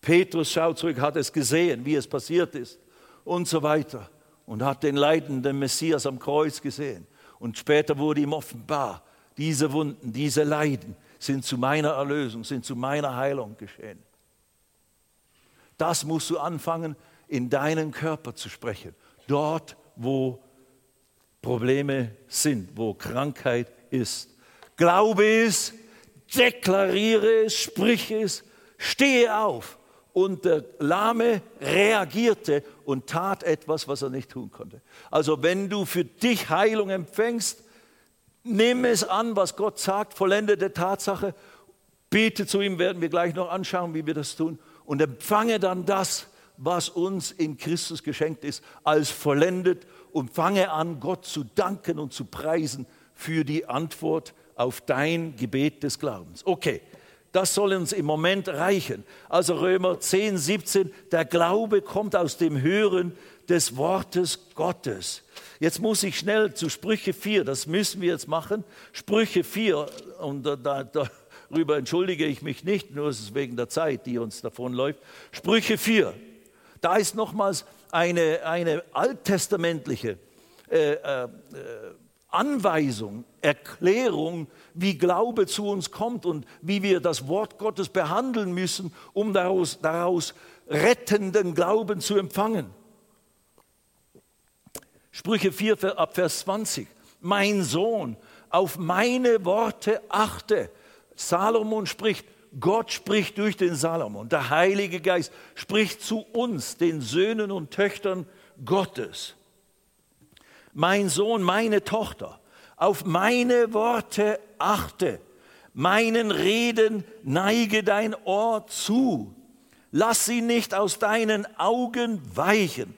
Petrus schaut zurück, hat es gesehen, wie es passiert ist und so weiter und hat den leidenden Messias am Kreuz gesehen. Und später wurde ihm offenbar, diese Wunden, diese Leiden sind zu meiner Erlösung, sind zu meiner Heilung geschehen. Das musst du anfangen, in deinen Körper zu sprechen. Dort, wo Probleme sind, wo Krankheit ist. Glaube es, deklariere es, sprich es, stehe auf und der Lahme reagierte und tat etwas, was er nicht tun konnte. Also wenn du für dich Heilung empfängst, nimm es an, was Gott sagt, vollendete Tatsache, bete zu ihm, werden wir gleich noch anschauen, wie wir das tun, und empfange dann das, was uns in Christus geschenkt ist, als vollendet und fange an, Gott zu danken und zu preisen für die Antwort auf dein Gebet des Glaubens. Okay, das soll uns im Moment reichen. Also Römer 10, 17, der Glaube kommt aus dem Hören des Wortes Gottes. Jetzt muss ich schnell zu Sprüche 4, das müssen wir jetzt machen. Sprüche 4, und da, da, darüber entschuldige ich mich nicht, nur ist es wegen der Zeit, die uns davonläuft. Sprüche 4, da ist nochmals eine, eine alttestamentliche äh, äh, Anweisung, Erklärung, wie Glaube zu uns kommt und wie wir das Wort Gottes behandeln müssen, um daraus, daraus rettenden Glauben zu empfangen. Sprüche 4 ab Vers 20. Mein Sohn, auf meine Worte achte. Salomon spricht, Gott spricht durch den Salomon. Der Heilige Geist spricht zu uns, den Söhnen und Töchtern Gottes. Mein Sohn, meine Tochter, auf meine Worte achte, meinen Reden neige dein Ohr zu, lass sie nicht aus deinen Augen weichen,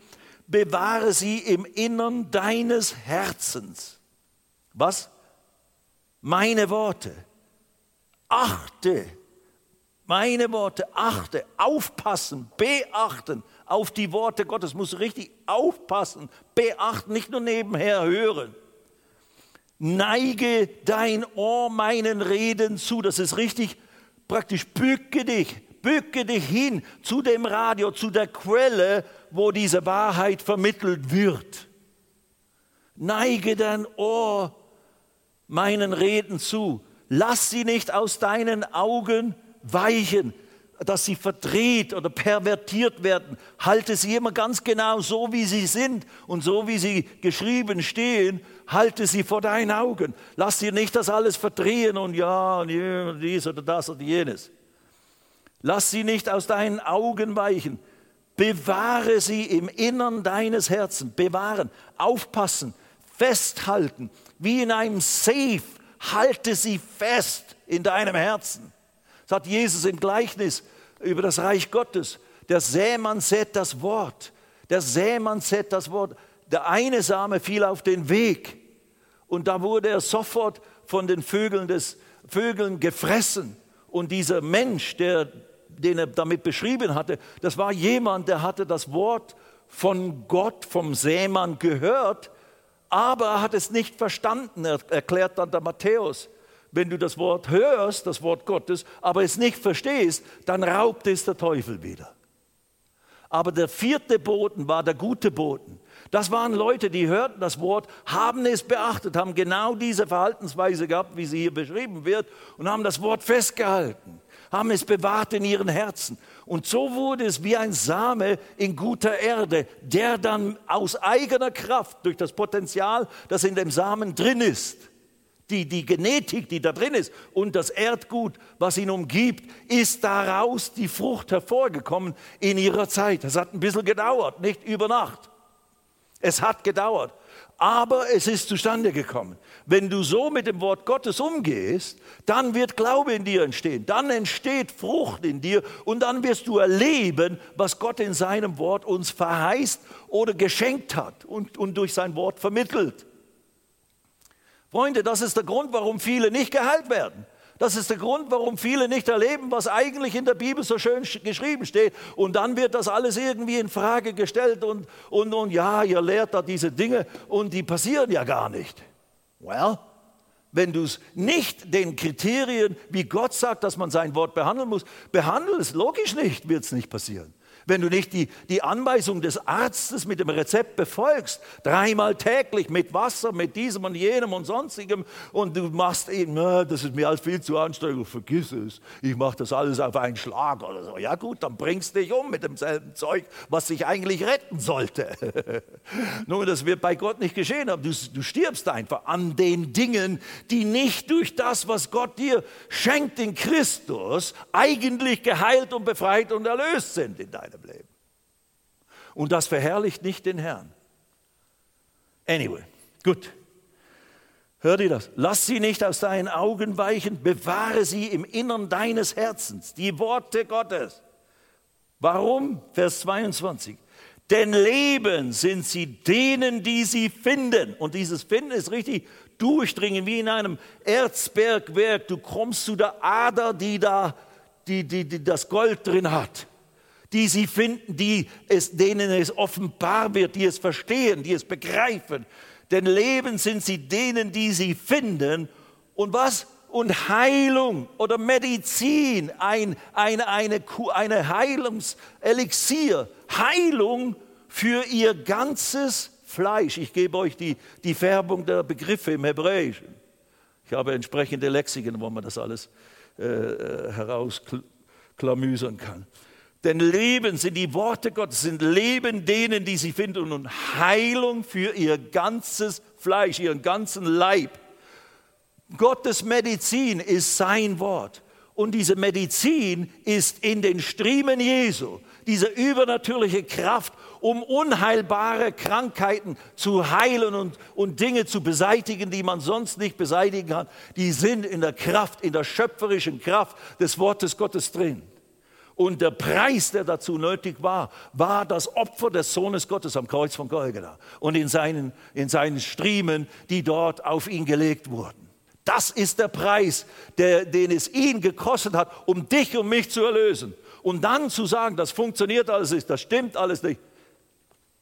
bewahre sie im Innern deines Herzens. Was? Meine Worte. Achte, meine Worte, achte, aufpassen, beachten auf die Worte Gottes, muss richtig aufpassen, beachten, nicht nur nebenher hören neige dein Ohr meinen Reden zu. Das ist richtig praktisch, bücke dich, bücke dich hin zu dem Radio, zu der Quelle, wo diese Wahrheit vermittelt wird. Neige dein Ohr meinen Reden zu. Lass sie nicht aus deinen Augen weichen, dass sie verdreht oder pervertiert werden. Halte sie immer ganz genau so, wie sie sind und so, wie sie geschrieben stehen halte sie vor deinen Augen. Lass dir nicht das alles verdrehen und ja, und dies oder das oder jenes. Lass sie nicht aus deinen Augen weichen. Bewahre sie im Innern deines Herzens. Bewahren, aufpassen, festhalten. Wie in einem Safe. Halte sie fest in deinem Herzen. Das hat Jesus im Gleichnis über das Reich Gottes. Der Sämann sät das Wort. Der Sämann sät das Wort. Der eine Same fiel auf den Weg und da wurde er sofort von den Vögeln, des, Vögeln gefressen. Und dieser Mensch, der, den er damit beschrieben hatte, das war jemand, der hatte das Wort von Gott, vom Sämann gehört, aber er hat es nicht verstanden, er erklärt dann der Matthäus. Wenn du das Wort hörst, das Wort Gottes, aber es nicht verstehst, dann raubt es der Teufel wieder. Aber der vierte Boten war der gute Boten. Das waren Leute, die hörten das Wort, haben es beachtet, haben genau diese Verhaltensweise gehabt, wie sie hier beschrieben wird, und haben das Wort festgehalten, haben es bewahrt in ihren Herzen. Und so wurde es wie ein Same in guter Erde, der dann aus eigener Kraft durch das Potenzial, das in dem Samen drin ist, die, die Genetik, die da drin ist und das Erdgut, was ihn umgibt, ist daraus die Frucht hervorgekommen in ihrer Zeit. Das hat ein bisschen gedauert, nicht über Nacht. Es hat gedauert, aber es ist zustande gekommen. Wenn du so mit dem Wort Gottes umgehst, dann wird Glaube in dir entstehen, dann entsteht Frucht in dir und dann wirst du erleben, was Gott in seinem Wort uns verheißt oder geschenkt hat und, und durch sein Wort vermittelt. Freunde, das ist der Grund, warum viele nicht geheilt werden. Das ist der Grund, warum viele nicht erleben, was eigentlich in der Bibel so schön geschrieben steht. Und dann wird das alles irgendwie in Frage gestellt und, und, und ja, ihr lehrt da diese Dinge und die passieren ja gar nicht. Well, wenn du es nicht den Kriterien, wie Gott sagt, dass man sein Wort behandeln muss, behandelst, logisch nicht, wird es nicht passieren. Wenn du nicht die, die Anweisung des Arztes mit dem Rezept befolgst, dreimal täglich mit Wasser, mit diesem und jenem und sonstigem, und du machst eben, das ist mir alles viel zu anstrengend, vergiss es, ich mache das alles auf einen Schlag oder so. Ja gut, dann bringst du dich um mit demselben Zeug, was dich eigentlich retten sollte. Nur, das wird bei Gott nicht geschehen, aber du, du stirbst einfach an den Dingen, die nicht durch das, was Gott dir schenkt in Christus, eigentlich geheilt und befreit und erlöst sind in deinem deinem Leben. Und das verherrlicht nicht den Herrn. Anyway, gut. Hör dir das. Lass sie nicht aus deinen Augen weichen, bewahre sie im Innern deines Herzens, die Worte Gottes. Warum? Vers 22. Denn Leben sind sie denen, die sie finden. Und dieses Finden ist richtig durchdringen, wie in einem Erzbergwerk. Du kommst zu der Ader, die da die, die, die das Gold drin hat die sie finden, die es, denen es offenbar wird, die es verstehen, die es begreifen. Denn Leben sind sie denen, die sie finden. Und was? Und Heilung oder Medizin, ein, eine, eine, eine Heilungselixier, Heilung für ihr ganzes Fleisch. Ich gebe euch die, die Färbung der Begriffe im Hebräischen. Ich habe entsprechende Lexikon, wo man das alles äh, äh herausklamüsern kann. Denn Leben sind die Worte Gottes, sind Leben denen, die sie finden und Heilung für ihr ganzes Fleisch, ihren ganzen Leib. Gottes Medizin ist sein Wort. Und diese Medizin ist in den Striemen Jesu, diese übernatürliche Kraft, um unheilbare Krankheiten zu heilen und, und Dinge zu beseitigen, die man sonst nicht beseitigen kann. Die sind in der Kraft, in der schöpferischen Kraft des Wortes Gottes drin. Und der Preis, der dazu nötig war, war das Opfer des Sohnes Gottes am Kreuz von Golgatha und in seinen, in seinen Striemen, die dort auf ihn gelegt wurden. Das ist der Preis, der, den es ihn gekostet hat, um dich und mich zu erlösen. Und dann zu sagen, das funktioniert alles nicht, das stimmt alles nicht,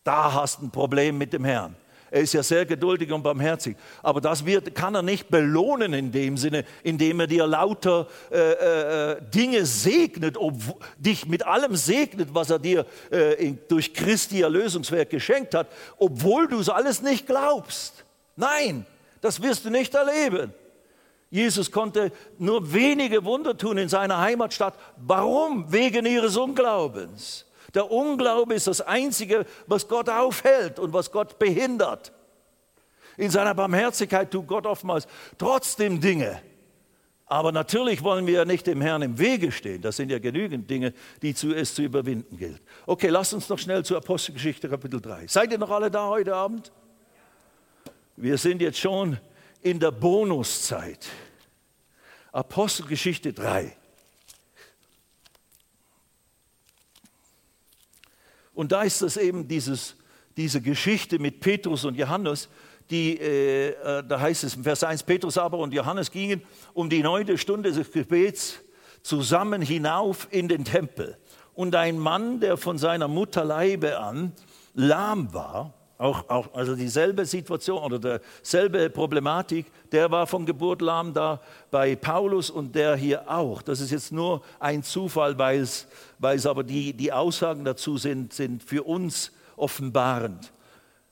da hast du ein Problem mit dem Herrn. Er ist ja sehr geduldig und barmherzig. Aber das wird, kann er nicht belohnen in dem Sinne, indem er dir lauter äh, äh, Dinge segnet, ob, dich mit allem segnet, was er dir äh, in, durch Christi Erlösungswerk geschenkt hat, obwohl du es alles nicht glaubst. Nein, das wirst du nicht erleben. Jesus konnte nur wenige Wunder tun in seiner Heimatstadt. Warum? Wegen ihres Unglaubens. Der Unglaube ist das Einzige, was Gott aufhält und was Gott behindert. In seiner Barmherzigkeit tut Gott oftmals trotzdem Dinge. Aber natürlich wollen wir ja nicht dem Herrn im Wege stehen. Das sind ja genügend Dinge, die zu, es zu überwinden gilt. Okay, lasst uns noch schnell zur Apostelgeschichte Kapitel 3. Seid ihr noch alle da heute Abend? Wir sind jetzt schon in der Bonuszeit. Apostelgeschichte 3. Und da ist es eben dieses, diese Geschichte mit Petrus und Johannes, die, äh, äh, da heißt es im Vers 1, Petrus aber und Johannes gingen um die neunte Stunde des Gebets zusammen hinauf in den Tempel. Und ein Mann, der von seiner Mutterleibe an lahm war, Auch, auch, also dieselbe Situation oder dieselbe Problematik, der war von Geburt lahm da bei Paulus und der hier auch. Das ist jetzt nur ein Zufall, weil es, aber die, die Aussagen dazu sind, sind für uns offenbarend.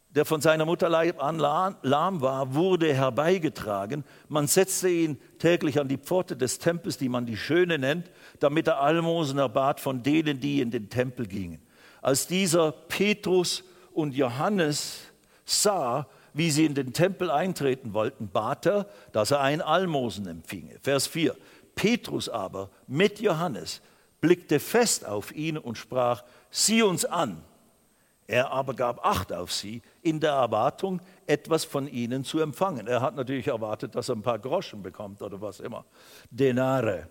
Der von seiner Mutter an lahm war, wurde herbeigetragen. Man setzte ihn täglich an die Pforte des Tempels, die man die Schöne nennt, damit er Almosen erbat von denen, die in den Tempel gingen. Als dieser Petrus und Johannes sah, wie sie in den Tempel eintreten wollten, bat er, dass er ein Almosen empfinge. Vers 4. Petrus aber mit Johannes blickte fest auf ihn und sprach, sieh uns an. Er aber gab Acht auf sie in der Erwartung, etwas von ihnen zu empfangen. Er hat natürlich erwartet, dass er ein paar Groschen bekommt oder was immer. Denare.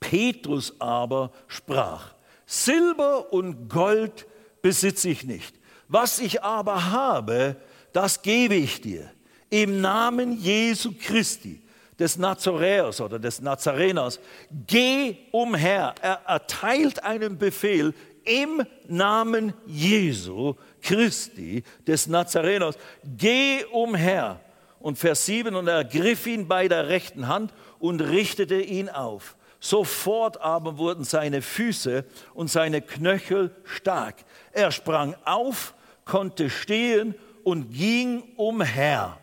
Petrus aber sprach, Silber und Gold besitze ich nicht. Was ich aber habe, das gebe ich dir. Im Namen Jesu Christi, des Nazaräers oder des Nazareners, geh umher. Er erteilt einen Befehl im Namen Jesu Christi, des Nazareners. Geh umher. Und Vers 7, und er griff ihn bei der rechten Hand und richtete ihn auf. Sofort aber wurden seine Füße und seine Knöchel stark. Er sprang auf, konnte stehen und ging umher.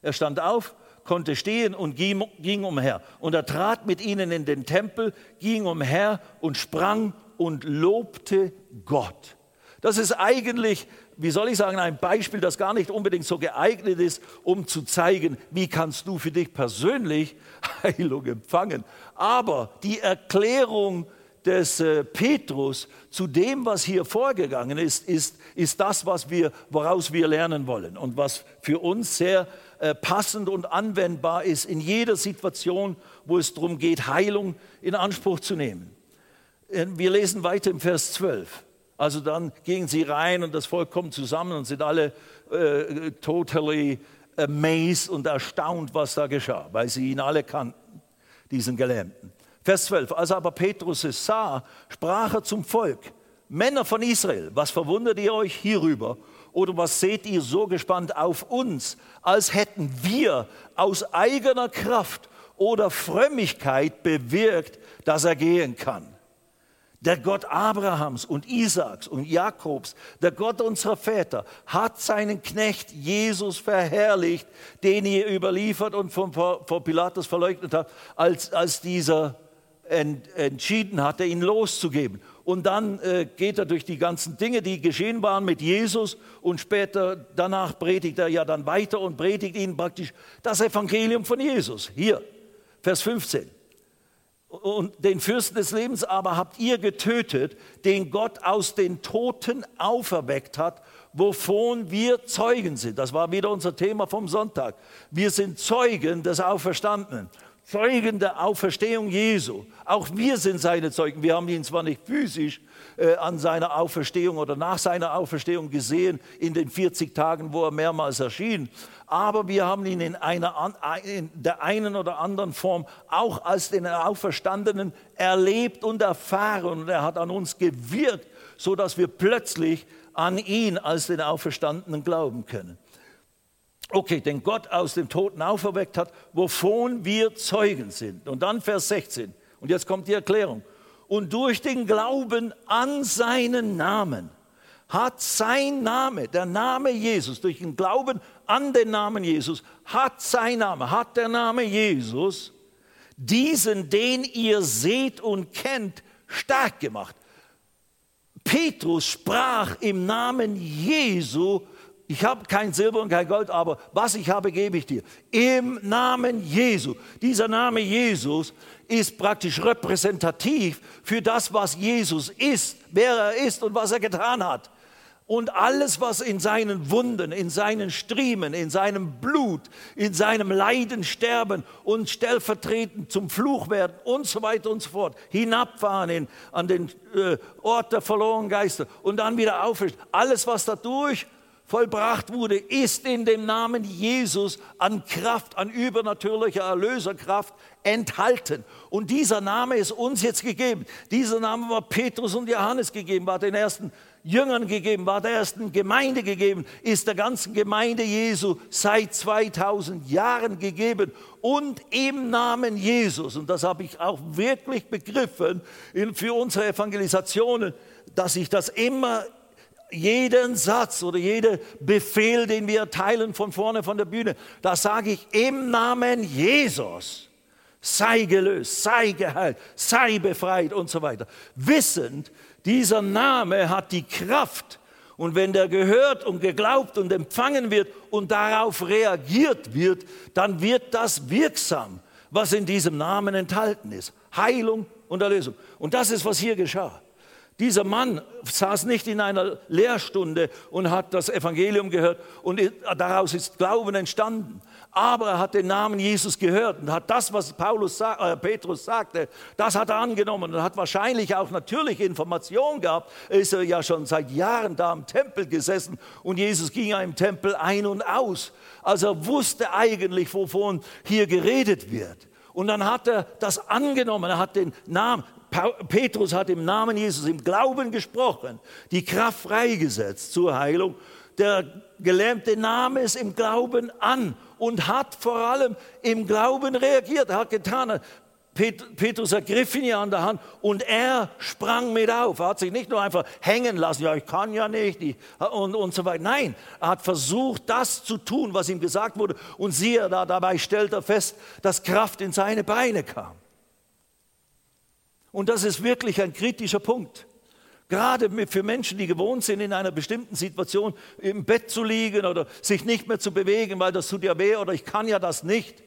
Er stand auf, konnte stehen und ging, umher. Und er trat mit ihnen in den Tempel, ging umher und sprang und lobte Gott. Das ist eigentlich, wie soll ich sagen, ein Beispiel, das gar nicht unbedingt so geeignet ist, um zu zeigen, wie kannst du für dich persönlich Heilung empfangen. Aber die Erklärung des äh, Petrus zu dem, was hier vorgegangen ist, ist, ist das, was wir, woraus wir lernen wollen und was für uns sehr äh, passend und anwendbar ist in jeder Situation, wo es darum geht, Heilung in Anspruch zu nehmen. Äh, wir lesen weiter im Vers 12. Also dann gingen sie rein und das Volk kommt zusammen und sind alle äh, totally amazed und erstaunt, was da geschah, weil sie ihn alle kannten, diesen Gelähmten. Vers 12. Als aber Petrus es sah, sprach er zum Volk, Männer von Israel, was verwundert ihr euch hierüber? Oder was seht ihr so gespannt auf uns, als hätten wir aus eigener Kraft oder Frömmigkeit bewirkt, dass er gehen kann? Der Gott Abrahams und Isaaks und Jakobs, der Gott unserer Väter, hat seinen Knecht Jesus verherrlicht, den ihr überliefert und vor Pilatus verleugnet habt, als, als dieser entschieden hatte, ihn loszugeben. Und dann äh, geht er durch die ganzen Dinge, die geschehen waren mit Jesus und später danach predigt er ja dann weiter und predigt ihnen praktisch das Evangelium von Jesus. Hier, Vers 15. Und den Fürsten des Lebens aber habt ihr getötet, den Gott aus den Toten auferweckt hat, wovon wir Zeugen sind. Das war wieder unser Thema vom Sonntag. Wir sind Zeugen des Auferstandenen. Zeugen der Auferstehung Jesu. Auch wir sind seine Zeugen. Wir haben ihn zwar nicht physisch äh, an seiner Auferstehung oder nach seiner Auferstehung gesehen, in den 40 Tagen, wo er mehrmals erschien, aber wir haben ihn in, einer, in der einen oder anderen Form auch als den Auferstandenen erlebt und erfahren. Und er hat an uns gewirkt, sodass wir plötzlich an ihn als den Auferstandenen glauben können okay, den Gott aus dem Toten auferweckt hat, wovon wir Zeugen sind. Und dann Vers 16. Und jetzt kommt die Erklärung. Und durch den Glauben an seinen Namen hat sein Name, der Name Jesus, durch den Glauben an den Namen Jesus, hat sein Name, hat der Name Jesus, diesen, den ihr seht und kennt, stark gemacht. Petrus sprach im Namen Jesu ich habe kein Silber und kein Gold, aber was ich habe, gebe ich dir. Im Namen Jesu. Dieser Name Jesus ist praktisch repräsentativ für das, was Jesus ist, wer er ist und was er getan hat. Und alles, was in seinen Wunden, in seinen Striemen, in seinem Blut, in seinem Leiden, Sterben und stellvertretend zum Fluch werden und so weiter und so fort, hinabfahren in, an den äh, Ort der verlorenen Geister und dann wieder aufrichten. Alles, was dadurch vollbracht wurde, ist in dem Namen Jesus an Kraft, an übernatürlicher Erlöserkraft enthalten. Und dieser Name ist uns jetzt gegeben. Dieser Name war Petrus und Johannes gegeben, war den ersten Jüngern gegeben, war der ersten Gemeinde gegeben, ist der ganzen Gemeinde Jesu seit 2000 Jahren gegeben und im Namen Jesus. Und das habe ich auch wirklich begriffen für unsere Evangelisationen, dass ich das immer jeden Satz oder jeder Befehl, den wir erteilen von vorne von der Bühne, da sage ich im Namen Jesus, sei gelöst, sei geheilt, sei befreit und so weiter. Wissend, dieser Name hat die Kraft. Und wenn der gehört und geglaubt und empfangen wird und darauf reagiert wird, dann wird das wirksam, was in diesem Namen enthalten ist. Heilung und Erlösung. Und das ist, was hier geschah. Dieser Mann saß nicht in einer Lehrstunde und hat das Evangelium gehört und daraus ist Glauben entstanden. Aber er hat den Namen Jesus gehört und hat das, was Paulus, äh, Petrus sagte, das hat er angenommen und hat wahrscheinlich auch natürlich Information gehabt. Er ist ja schon seit Jahren da im Tempel gesessen und Jesus ging ja im Tempel ein und aus. Also er wusste eigentlich, wovon hier geredet wird. Und dann hat er das angenommen, er hat den Namen, Petrus hat im Namen Jesus im Glauben gesprochen, die Kraft freigesetzt zur Heilung. Der Gelähmte nahm es im Glauben an und hat vor allem im Glauben reagiert. Er hat getan, Petrus ergriff ihn ja an der Hand und er sprang mit auf. Er hat sich nicht nur einfach hängen lassen, ja, ich kann ja nicht und, und so weiter. Nein, er hat versucht, das zu tun, was ihm gesagt wurde. Und siehe, da, dabei stellt er fest, dass Kraft in seine Beine kam. Und das ist wirklich ein kritischer Punkt. Gerade für Menschen, die gewohnt sind, in einer bestimmten Situation im Bett zu liegen oder sich nicht mehr zu bewegen, weil das tut ja weh oder ich kann ja das nicht.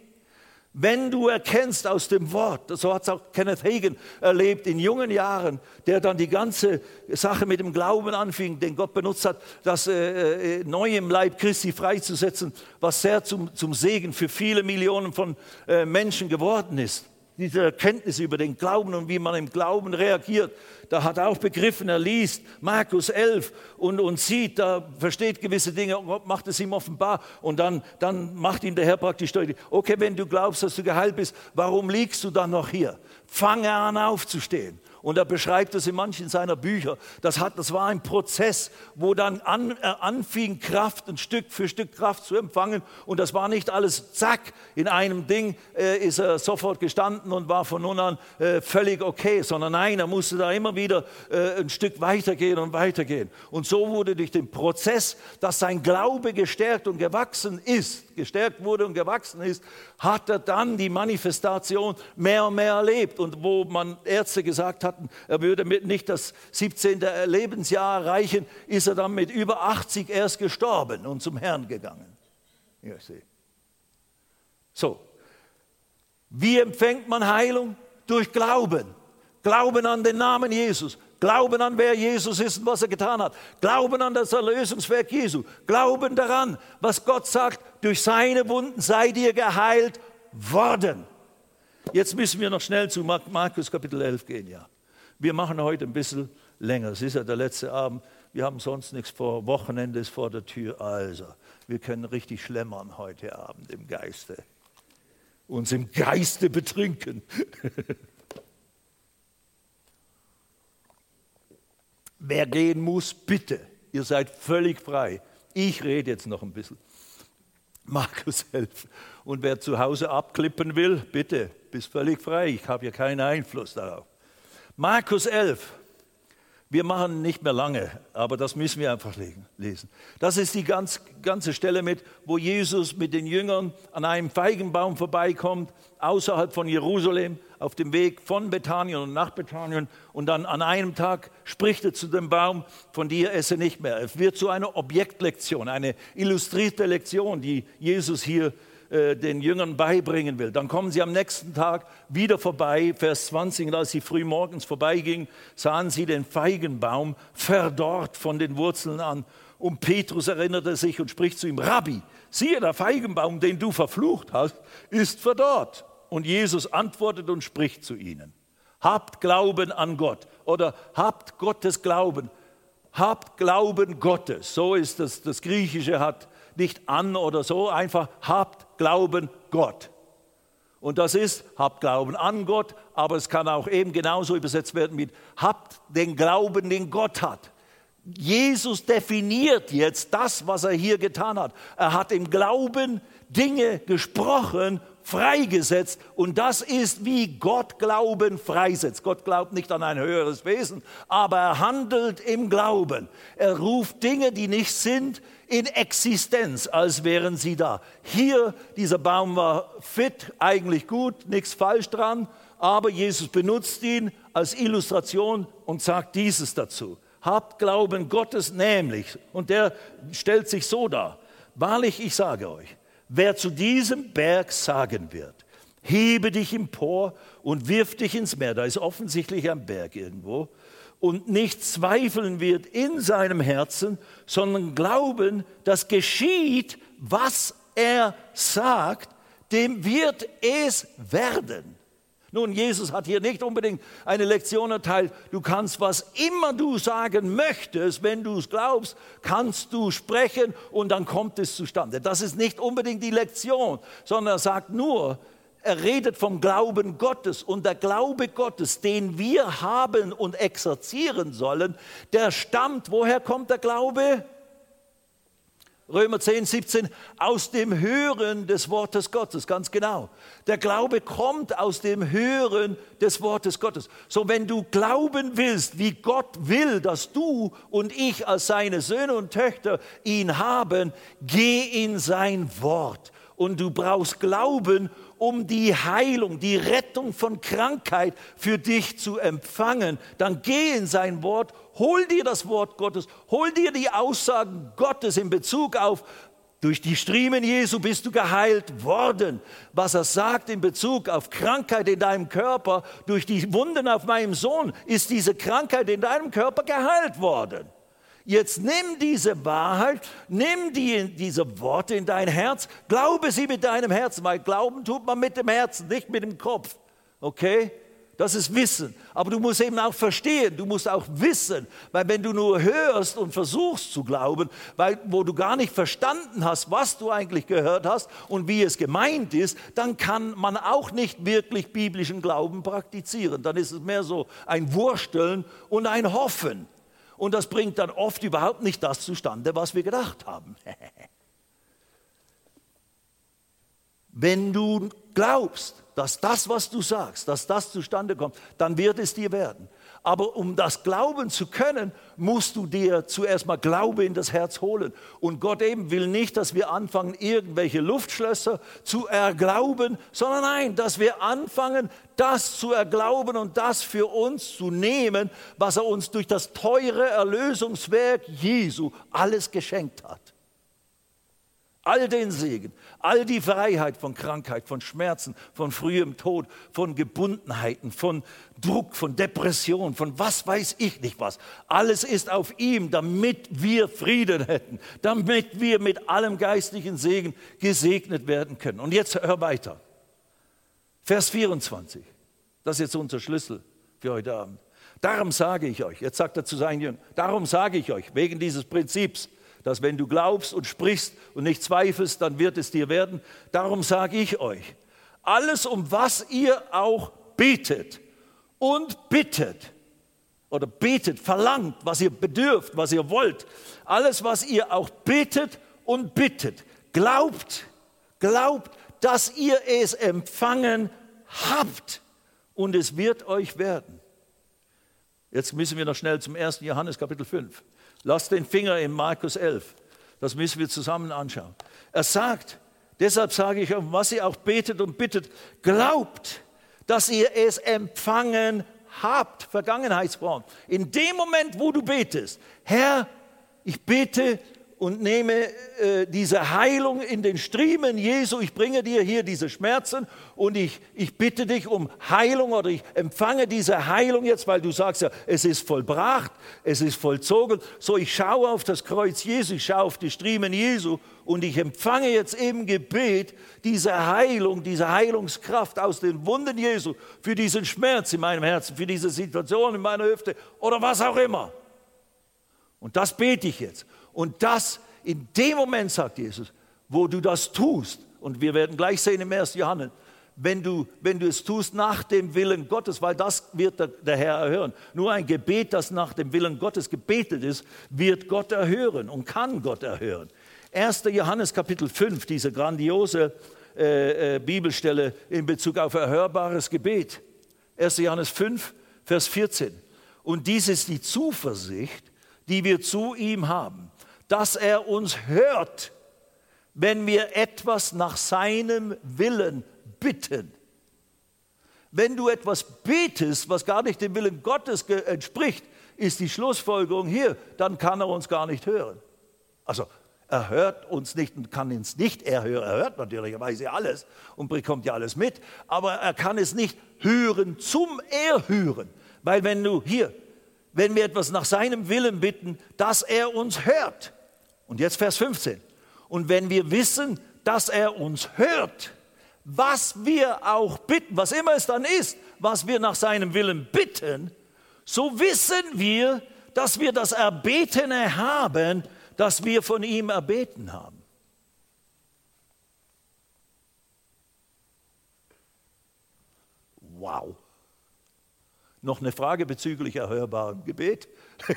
Wenn du erkennst aus dem Wort, so hat es auch Kenneth Hagen erlebt in jungen Jahren, der dann die ganze Sache mit dem Glauben anfing, den Gott benutzt hat, das äh, äh, neu im Leib Christi freizusetzen, was sehr zum, zum Segen für viele Millionen von äh, Menschen geworden ist diese Erkenntnis über den Glauben und wie man im Glauben reagiert, da hat er auch begriffen, er liest Markus 11 und, und sieht, da versteht gewisse Dinge, Gott macht es ihm offenbar und dann, dann macht ihm der Herr praktisch deutlich, okay, wenn du glaubst, dass du geheilt bist, warum liegst du dann noch hier? Fange an aufzustehen. Und er beschreibt es in manchen seiner Bücher. Das, hat, das war ein Prozess, wo dann an, äh, anfing, Kraft und Stück für Stück Kraft zu empfangen. Und das war nicht alles zack, in einem Ding äh, ist er sofort gestanden und war von nun an äh, völlig okay, sondern nein, er musste da immer wieder äh, ein Stück weitergehen und weitergehen. Und so wurde durch den Prozess, dass sein Glaube gestärkt und gewachsen ist, gestärkt wurde und gewachsen ist, hat er dann die Manifestation mehr und mehr erlebt. Und wo man Ärzte gesagt hatten, er würde nicht das 17. Lebensjahr erreichen, ist er dann mit über 80 erst gestorben und zum Herrn gegangen. Ja, so, wie empfängt man Heilung? Durch Glauben. Glauben an den Namen Jesus. Glauben an, wer Jesus ist und was er getan hat. Glauben an das Erlösungswerk Jesu. Glauben daran, was Gott sagt, durch seine Wunden seid ihr geheilt worden. Jetzt müssen wir noch schnell zu Markus Kapitel 11 gehen, ja. Wir machen heute ein bisschen länger. Es ist ja der letzte Abend. Wir haben sonst nichts vor. Wochenende ist vor der Tür. Also, wir können richtig schlemmern heute Abend im Geiste. Uns im Geiste betrinken. Wer gehen muss, bitte. Ihr seid völlig frei. Ich rede jetzt noch ein bisschen. Markus 11. Und wer zu Hause abklippen will, bitte, bist völlig frei. Ich habe ja keinen Einfluss darauf. Markus 11. Wir machen nicht mehr lange, aber das müssen wir einfach lesen. Das ist die ganz, ganze Stelle mit, wo Jesus mit den Jüngern an einem Feigenbaum vorbeikommt, außerhalb von Jerusalem, auf dem Weg von Bethanien und nach Bethanien. Und dann an einem Tag spricht er zu dem Baum, von dir esse nicht mehr. Es wird zu einer Objektlektion, eine illustrierte Lektion, die Jesus hier äh, den Jüngern beibringen will. Dann kommen sie am nächsten Tag wieder vorbei, Vers 20, und als sie früh morgens vorbeigingen, sahen sie den Feigenbaum verdorrt von den Wurzeln an. Und Petrus erinnerte sich und spricht zu ihm, Rabbi, siehe, der Feigenbaum, den du verflucht hast, ist verdorrt. Und Jesus antwortet und spricht zu ihnen, habt Glauben an Gott oder habt Gottes Glauben, habt Glauben Gottes. So ist das, das Griechische hat nicht an oder so, einfach habt Glauben Gott. Und das ist, habt Glauben an Gott, aber es kann auch eben genauso übersetzt werden mit, habt den Glauben, den Gott hat. Jesus definiert jetzt das, was er hier getan hat. Er hat im Glauben Dinge gesprochen, freigesetzt und das ist, wie Gott Glauben freisetzt. Gott glaubt nicht an ein höheres Wesen, aber er handelt im Glauben. Er ruft Dinge, die nicht sind, in Existenz, als wären sie da. Hier, dieser Baum war fit, eigentlich gut, nichts falsch dran, aber Jesus benutzt ihn als Illustration und sagt dieses dazu. Habt Glauben Gottes nämlich, und der stellt sich so dar, wahrlich, ich sage euch, wer zu diesem Berg sagen wird, hebe dich empor und wirf dich ins Meer, da ist offensichtlich ein Berg irgendwo, und nicht zweifeln wird in seinem Herzen, sondern glauben, dass geschieht, was er sagt, dem wird es werden. Nun, Jesus hat hier nicht unbedingt eine Lektion erteilt. Du kannst, was immer du sagen möchtest, wenn du es glaubst, kannst du sprechen und dann kommt es zustande. Das ist nicht unbedingt die Lektion, sondern er sagt nur, er redet vom Glauben Gottes und der Glaube Gottes, den wir haben und exerzieren sollen, der stammt, woher kommt der Glaube? Römer 10, 17, aus dem Hören des Wortes Gottes, ganz genau. Der Glaube kommt aus dem Hören des Wortes Gottes. So, wenn du glauben willst, wie Gott will, dass du und ich als seine Söhne und Töchter ihn haben, geh in sein Wort. Und du brauchst Glauben, um die Heilung, die Rettung von Krankheit für dich zu empfangen, dann geh in sein Wort, hol dir das Wort Gottes, hol dir die Aussagen Gottes in Bezug auf, durch die Striemen Jesu bist du geheilt worden. Was er sagt in Bezug auf Krankheit in deinem Körper, durch die Wunden auf meinem Sohn ist diese Krankheit in deinem Körper geheilt worden. Jetzt nimm diese Wahrheit, nimm die, diese Worte in dein Herz, glaube sie mit deinem Herzen, weil Glauben tut man mit dem Herzen, nicht mit dem Kopf. Okay? Das ist Wissen. Aber du musst eben auch verstehen, du musst auch wissen, weil wenn du nur hörst und versuchst zu glauben, weil, wo du gar nicht verstanden hast, was du eigentlich gehört hast und wie es gemeint ist, dann kann man auch nicht wirklich biblischen Glauben praktizieren. Dann ist es mehr so ein Wursteln und ein Hoffen. Und das bringt dann oft überhaupt nicht das zustande, was wir gedacht haben. Wenn du glaubst, dass das, was du sagst, dass das zustande kommt, dann wird es dir werden. Aber um das glauben zu können, musst du dir zuerst mal Glaube in das Herz holen. Und Gott eben will nicht, dass wir anfangen, irgendwelche Luftschlösser zu erglauben, sondern nein, dass wir anfangen, das zu erglauben und das für uns zu nehmen, was er uns durch das teure Erlösungswerk Jesu alles geschenkt hat all den Segen, all die Freiheit von Krankheit, von Schmerzen, von frühem Tod, von Gebundenheiten, von Druck, von Depression, von was weiß ich nicht was. Alles ist auf ihm, damit wir Frieden hätten, damit wir mit allem geistlichen Segen gesegnet werden können. Und jetzt hör weiter. Vers 24. Das ist jetzt unser Schlüssel für heute Abend. Darum sage ich euch, jetzt sagt er zu seinen Jüngern, darum sage ich euch, wegen dieses Prinzips, dass wenn du glaubst und sprichst und nicht zweifelst, dann wird es dir werden. Darum sage ich euch, alles, um was ihr auch betet und bittet, oder betet, verlangt, was ihr bedürft, was ihr wollt, alles, was ihr auch betet und bittet, glaubt, glaubt, dass ihr es empfangen habt und es wird euch werden. Jetzt müssen wir noch schnell zum 1. Johannes Kapitel 5. Lass den Finger in Markus 11. Das müssen wir zusammen anschauen. Er sagt, deshalb sage ich, was ihr auch betet und bittet, glaubt, dass ihr es empfangen habt. Vergangenheitsform. In dem Moment, wo du betest, Herr, ich bete und nehme äh, diese Heilung in den Striemen Jesu. Ich bringe dir hier diese Schmerzen und ich, ich bitte dich um Heilung oder ich empfange diese Heilung jetzt, weil du sagst ja, es ist vollbracht, es ist vollzogen. So, ich schaue auf das Kreuz Jesu, ich schaue auf die Striemen Jesu und ich empfange jetzt im Gebet diese Heilung, diese Heilungskraft aus den Wunden Jesu für diesen Schmerz in meinem Herzen, für diese Situation in meiner Hüfte oder was auch immer. Und das bete ich jetzt. Und das in dem Moment, sagt Jesus, wo du das tust, und wir werden gleich sehen im 1. Johannes, wenn du, wenn du es tust nach dem Willen Gottes, weil das wird der, der Herr erhören. Nur ein Gebet, das nach dem Willen Gottes gebetet ist, wird Gott erhören und kann Gott erhören. 1. Johannes Kapitel 5, diese grandiose äh, äh, Bibelstelle in Bezug auf erhörbares Gebet. 1. Johannes 5, Vers 14. Und dies ist die Zuversicht, die wir zu ihm haben, dass er uns hört, wenn wir etwas nach seinem Willen bitten. Wenn du etwas betest, was gar nicht dem Willen Gottes entspricht, ist die Schlussfolgerung hier, dann kann er uns gar nicht hören. Also er hört uns nicht und kann uns nicht erhören. Er hört natürlicherweise alles und bekommt ja alles mit, aber er kann es nicht hören zum Erhören. Weil wenn du hier, wenn wir etwas nach seinem Willen bitten, dass er uns hört. Und jetzt Vers 15. Und wenn wir wissen, dass er uns hört, was wir auch bitten, was immer es dann ist, was wir nach seinem Willen bitten, so wissen wir, dass wir das Erbetene haben, das wir von ihm erbeten haben. Wow. Noch eine Frage bezüglich erhörbarem Gebet?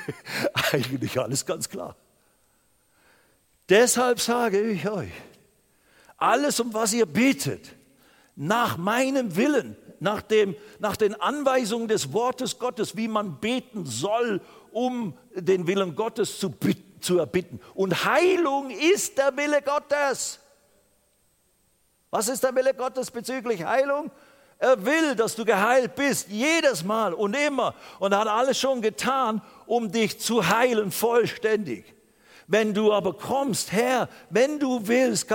Eigentlich alles ganz klar. Deshalb sage ich euch, alles, um was ihr betet, nach meinem Willen, nach, dem, nach den Anweisungen des Wortes Gottes, wie man beten soll, um den Willen Gottes zu, zu erbitten. Und Heilung ist der Wille Gottes. Was ist der Wille Gottes bezüglich Heilung? Er will, dass du geheilt bist, jedes Mal und immer. Und er hat alles schon getan, um dich zu heilen vollständig. Wenn du aber kommst, Herr, wenn du willst,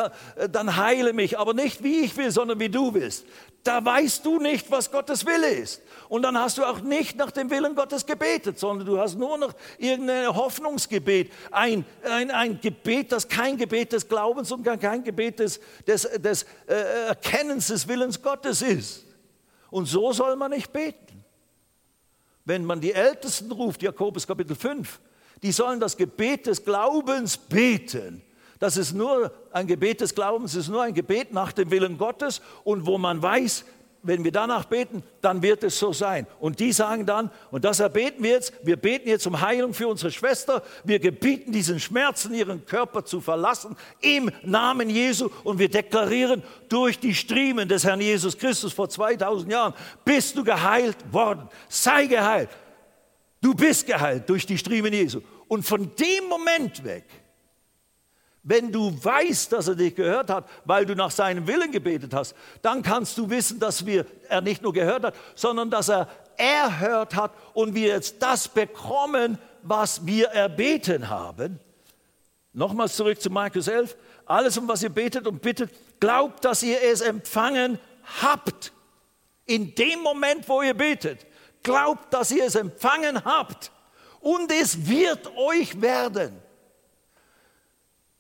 dann heile mich, aber nicht wie ich will, sondern wie du willst. Da weißt du nicht, was Gottes Wille ist. Und dann hast du auch nicht nach dem Willen Gottes gebetet, sondern du hast nur noch irgendein Hoffnungsgebet. Ein, ein, ein Gebet, das kein Gebet des Glaubens und kein Gebet des, des, des äh, Erkennens des Willens Gottes ist. Und so soll man nicht beten. Wenn man die Ältesten ruft, Jakobus Kapitel 5, die sollen das Gebet des Glaubens beten. Das ist nur ein Gebet des Glaubens, ist nur ein Gebet nach dem Willen Gottes und wo man weiß, wenn wir danach beten, dann wird es so sein. Und die sagen dann, und das erbeten wir jetzt, wir beten jetzt um Heilung für unsere Schwester, wir gebieten diesen Schmerzen, ihren Körper zu verlassen, im Namen Jesu und wir deklarieren, durch die Striemen des Herrn Jesus Christus vor 2000 Jahren bist du geheilt worden. Sei geheilt. Du bist geheilt durch die Striemen Jesu. Und von dem Moment weg, wenn du weißt, dass er dich gehört hat, weil du nach seinem Willen gebetet hast, dann kannst du wissen, dass wir, er nicht nur gehört hat, sondern dass er erhört hat und wir jetzt das bekommen, was wir erbeten haben. Nochmals zurück zu Markus 11. Alles, um was ihr betet und bittet, glaubt, dass ihr es empfangen habt. In dem Moment, wo ihr betet, Glaubt, dass ihr es empfangen habt und es wird euch werden.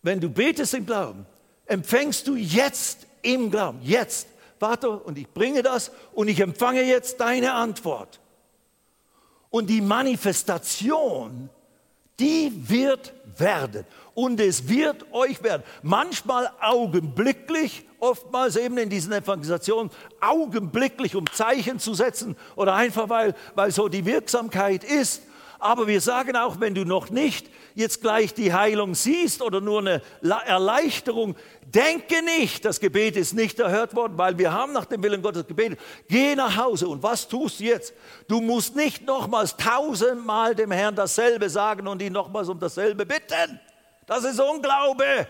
Wenn du betest im Glauben, empfängst du jetzt im Glauben, jetzt. Vater, und ich bringe das und ich empfange jetzt deine Antwort. Und die Manifestation, die wird werden. Und es wird euch werden. Manchmal augenblicklich, oftmals eben in diesen Evangelisationen, augenblicklich, um Zeichen zu setzen oder einfach weil, weil so die Wirksamkeit ist. Aber wir sagen auch, wenn du noch nicht jetzt gleich die Heilung siehst oder nur eine Erleichterung, denke nicht, das Gebet ist nicht erhört worden, weil wir haben nach dem Willen Gottes gebetet. Geh nach Hause und was tust du jetzt? Du musst nicht nochmals tausendmal dem Herrn dasselbe sagen und ihn nochmals um dasselbe bitten. Das ist Unglaube.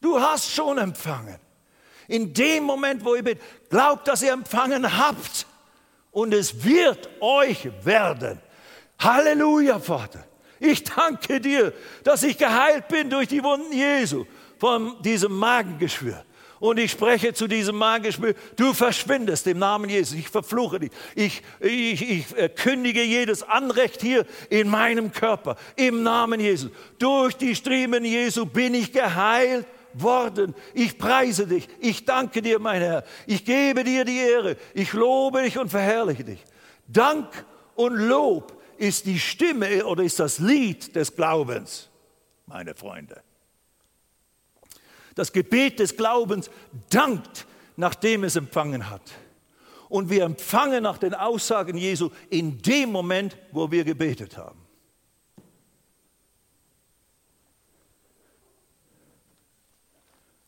Du hast schon empfangen. In dem Moment, wo ihr betet, glaubt, dass ihr empfangen habt und es wird euch werden. Halleluja, Vater. Ich danke dir, dass ich geheilt bin durch die Wunden Jesu von diesem Magengeschwür. Und ich spreche zu diesem Magengeschwür, du verschwindest im Namen Jesus. Ich verfluche dich. Ich, ich, ich äh, kündige jedes Anrecht hier in meinem Körper im Namen Jesus. Durch die Striemen Jesu bin ich geheilt worden. Ich preise dich. Ich danke dir, mein Herr. Ich gebe dir die Ehre. Ich lobe dich und verherrliche dich. Dank und Lob ist die Stimme oder ist das Lied des Glaubens, meine Freunde. Das Gebet des Glaubens dankt nachdem es empfangen hat. Und wir empfangen nach den Aussagen Jesu in dem Moment, wo wir gebetet haben.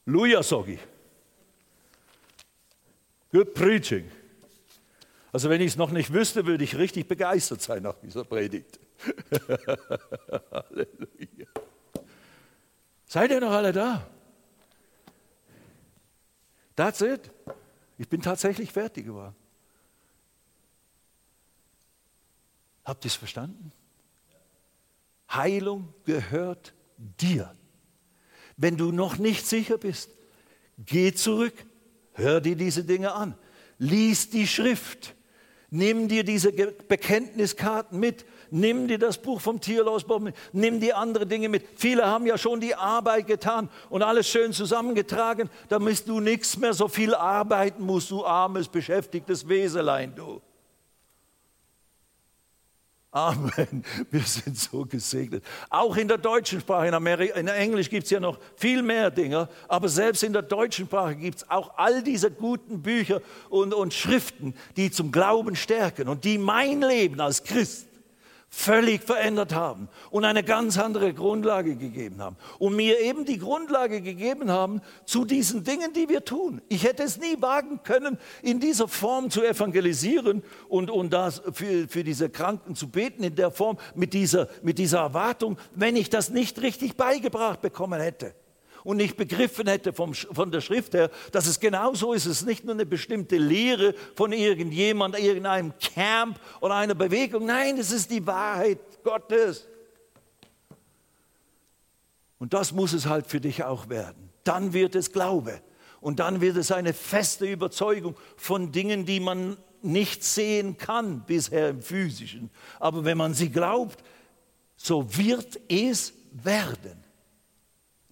Luja, sage. Good preaching. Also wenn ich es noch nicht wüsste, würde ich richtig begeistert sein nach dieser Predigt. Halleluja. Seid ihr noch alle da? That's it. Ich bin tatsächlich fertig geworden. Habt ihr es verstanden? Heilung gehört dir. Wenn du noch nicht sicher bist, geh zurück, hör dir diese Dinge an, lies die Schrift, nimm dir diese Bekenntniskarten mit, nimm dir das Buch vom Tierlausbau mit, nimm die anderen Dinge mit. Viele haben ja schon die Arbeit getan und alles schön zusammengetragen, damit du nichts mehr so viel arbeiten musst, du armes, beschäftigtes Weselein, du. Amen. Wir sind so gesegnet. Auch in der deutschen Sprache, in, Amerika, in Englisch gibt es ja noch viel mehr Dinge, aber selbst in der deutschen Sprache gibt es auch all diese guten Bücher und, und Schriften, die zum Glauben stärken und die mein Leben als Christ völlig verändert haben und eine ganz andere Grundlage gegeben haben und mir eben die Grundlage gegeben haben zu diesen Dingen, die wir tun. Ich hätte es nie wagen können, in dieser Form zu evangelisieren und, und das für, für diese Kranken zu beten, in der Form, mit dieser, mit dieser Erwartung, wenn ich das nicht richtig beigebracht bekommen hätte und nicht begriffen hätte vom, von der Schrift her, dass es genau so ist. Es ist nicht nur eine bestimmte Lehre von irgendjemand, irgendeinem Camp oder einer Bewegung. Nein, es ist die Wahrheit Gottes. Und das muss es halt für dich auch werden. Dann wird es Glaube. Und dann wird es eine feste Überzeugung von Dingen, die man nicht sehen kann bisher im physischen. Aber wenn man sie glaubt, so wird es werden.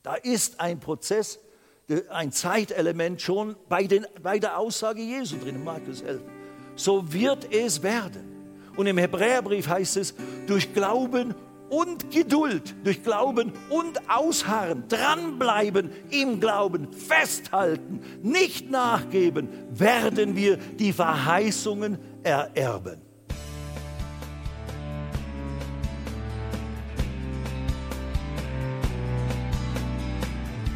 Da ist ein Prozess, ein Zeitelement schon bei, den, bei der Aussage Jesu drin, in Markus 11. So wird es werden. Und im Hebräerbrief heißt es, durch Glauben und Geduld, durch Glauben und Ausharren, dranbleiben im Glauben, festhalten, nicht nachgeben, werden wir die Verheißungen ererben.